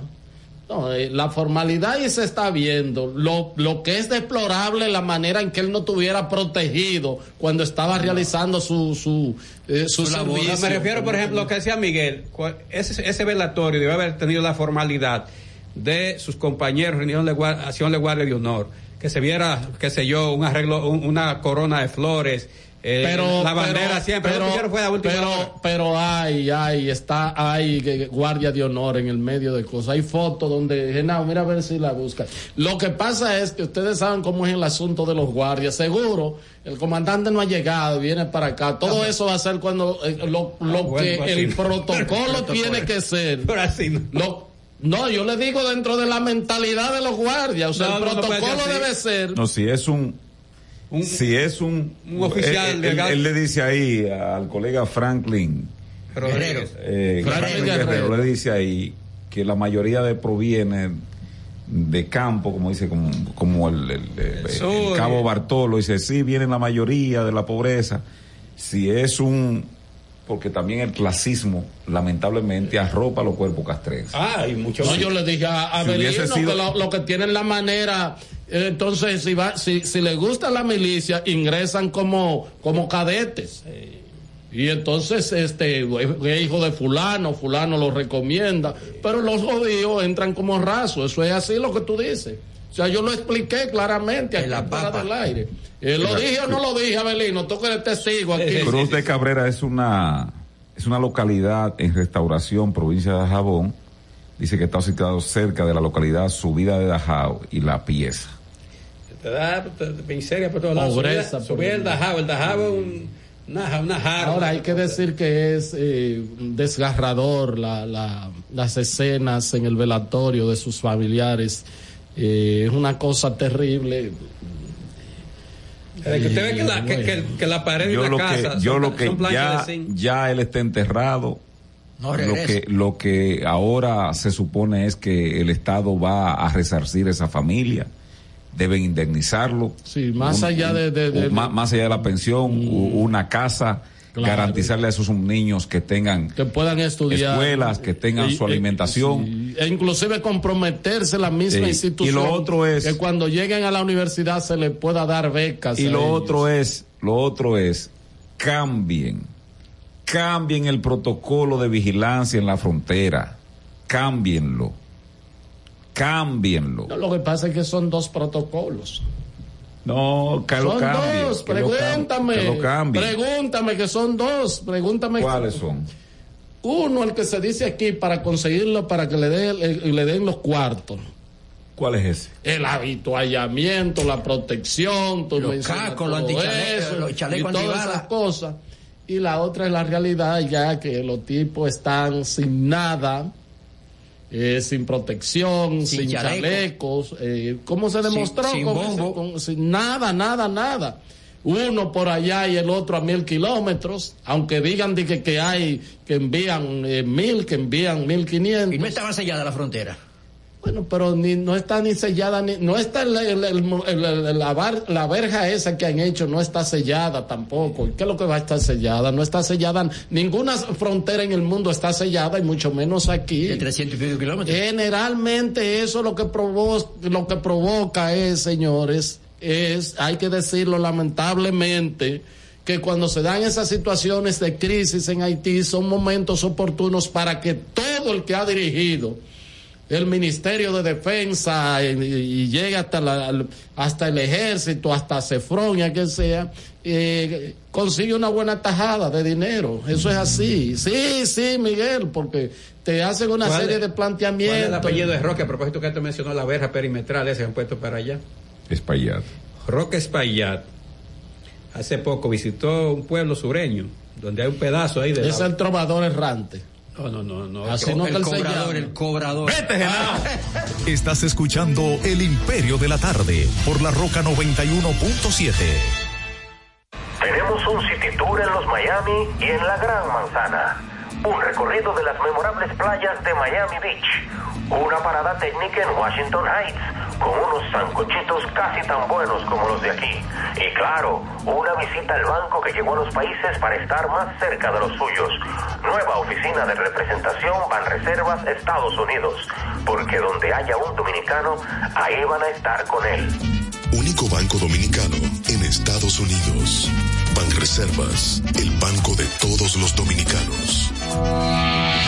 No, eh, la formalidad y se está viendo. Lo, lo que es deplorable la manera en que él no tuviera protegido cuando estaba realizando su, su, eh, su, Su labor. Me refiero, por ejemplo, a lo que decía Miguel, ese, ese velatorio debe haber tenido la formalidad de sus compañeros, reunión de acción de guardia de honor, que se viera, qué sé yo, un arreglo, un- una corona de flores, eh, pero la bandera pero- siempre. pero, Lo que hicieron fue a última hora. pero, pero hay, hay, está, hay guardia de honor en el medio de cosas. Hay fotos donde, Genao, mira a ver si la busca. Lo que pasa es que ustedes saben cómo es el asunto de los guardias. Seguro, el comandante no ha llegado, viene para acá. Todo eso va a ser cuando eh, lo, lo Ah, bueno, que pues el protocolo tiene que ser. Pero así no. Lo- no, yo le digo dentro de la mentalidad de los guardias. O sea, No, el no, no protocolo debe ser. No, si es un. Si es un. un oficial él, de él- le dice ahí al colega Franklin. Rodríguez. eh, Franklin Franklin Guerrero. Le dice ahí que la mayoría de proviene de campo, como dice, como, como el, el- el- el sur. cabo Bartolo, dice, sí, viene la mayoría de la pobreza. Si es un, porque también el clasismo, lamentablemente, arropa los cuerpos castrenses. Ah, y mucho No, yo le dije a, a Si hubiese Belino sido- que lo, lo que tienen la manera, eh, entonces si va, si, si le gusta la milicia, ingresan como, como cadetes. Y entonces, este, es hijo de fulano, fulano lo recomienda, pero los jodidos entran como rasos, eso es así lo que tú dices. O sea, yo lo expliqué claramente aquí fuera del aire. Eh, ¿Lo dije o no lo dije, Abelino? Tú que eres testigo aquí. Cruz de Cabrera es una, es una localidad en restauración, provincia de Dajabón. Dice que está situado cerca de la localidad Subida de Dajao y La Pieza. Te da miseria por todos lados. Pobreza, Subir el Dios. Dajabo, el Dajabo es un- una, una jarra. Ahora hay que decir que es eh, desgarrador la, la- las escenas en el velatorio de sus familiares. Eh, es una cosa terrible. Desde que usted ve que la, que, Bueno. que- que la pared de Yo una lo casa que, yo son, lo que ya, de ya él está enterrado. No lo regresa. que, lo que ahora se supone es que el Estado va a resarcir esa familia. Deben indemnizarlo. Sí, más Un- allá de- de- de- un- más, más allá de la pensión, u- una casa, Claro. garantizarle a esos niños que tengan Que puedan estudiar. escuelas, que tengan Y- su y- alimentación. e inclusive comprometerse la misma institución. Y lo otro es- Que cuando lleguen a la universidad se les pueda dar becas. Y lo ellos. otro es, lo otro es cambien, cambien el protocolo de vigilancia en la frontera, cámbienlo, cámbienlo. No, lo que pasa es que son dos protocolos. No, que lo son cambien. dos, que lo pregúntame. que lo. Pregúntame que son dos, pregúntame. ¿Cuáles son? Uno, el que se dice aquí para conseguirlo, para que le, dé el- le den los cuartos. ¿Cuál es ese? El habituallamiento, la protección, tú Los cascos, los todo antichalecos, eso, los chalecos y todas esas cosas. Y la otra es la realidad ya que los tipos están sin nada, eh, sin protección, Sin sin, chaleco. chalecos. eh, ¿Cómo se demostró? sin Con bombo. ese- con- sin nada, nada, nada. Uno por allá y el otro a mil kilómetros, aunque digan de que, que hay, que envían eh, mil, que envían mil quinientos. Y no estaba sellada la frontera. Bueno, pero ni, no está ni sellada, ni, no está el- la, bar- la verja esa que han hecho, no está sellada tampoco. ¿Y ¿Qué es lo que va a estar sellada? No está sellada, ninguna frontera en el mundo está sellada, y mucho menos aquí. De 300 y pico kilómetros. Generalmente eso lo que, provo lo que provoca es, señores, es, hay que decirlo lamentablemente, que cuando se dan esas situaciones de crisis en Haití son momentos oportunos para que todo el que ha dirigido el Ministerio de Defensa y, y llegue hasta, la, hasta el ejército, hasta Cefronia, que sea, eh, consigue una buena tajada de dinero. Eso es así. Sí, sí, Miguel, porque te hacen una ¿Cuál serie es- de ¿Cuál es planteamientos. el apellido de Roque? A propósito que te mencionó la verja perimetral esa que han puesto para allá. Espaillat. Roque Espaillat hace poco visitó un pueblo sureño donde hay un pedazo ahí de Es la- el trovador errante. No, no, no, no. Que él se llama. cobrador. Vete, Genao. Estás escuchando El Imperio de la Tarde por la Roca 91.7. Tenemos un city tour en los Miami y en la Gran Manzana. Un recorrido de las memorables playas de Miami Beach. Una parada técnica en Washington Heights con unos sancochitos casi tan buenos como los de aquí. Y claro, visita al banco que llegó a los países para estar más cerca de los suyos. Nueva oficina de representación Banreservas Estados Unidos. Porque donde haya un dominicano, ahí van a estar con él. Único banco dominicano en Estados Unidos. Banreservas, el banco de todos los dominicanos.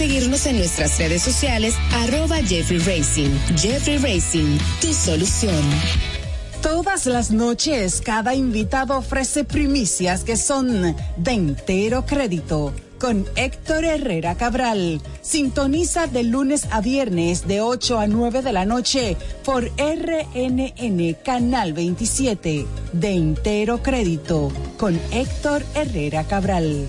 seguirnos en nuestras redes sociales, arroba Jeffrey Racing. Jeffrey Racing, tu solución. Todas las noches, cada invitado ofrece primicias que son de entero crédito. Con Héctor Herrera Cabral. Sintoniza de lunes a viernes de 8 a 9 de la noche por RNN Canal 27. De entero crédito. Con Héctor Herrera Cabral.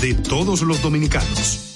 de todos los dominicanos.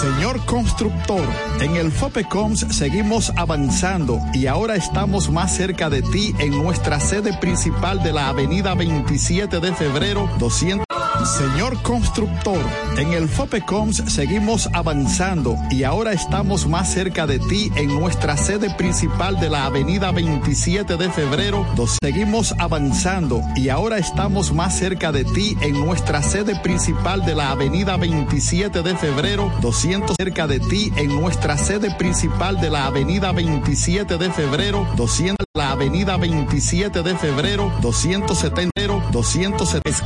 Señor constructor, en el FOPECOMS seguimos avanzando y ahora estamos más cerca de ti en nuestra sede principal de la avenida 27 de febrero 200. Señor constructor, en el FOPECOMS seguimos avanzando y ahora estamos más cerca de ti en nuestra sede principal de la avenida 27 de febrero. Seguimos avanzando y ahora estamos más cerca de ti en nuestra sede principal de la avenida 27 de febrero 200 cerca de ti en nuestra sede principal de la avenida 27 de febrero 200 la avenida 27 de febrero 270 270 esquina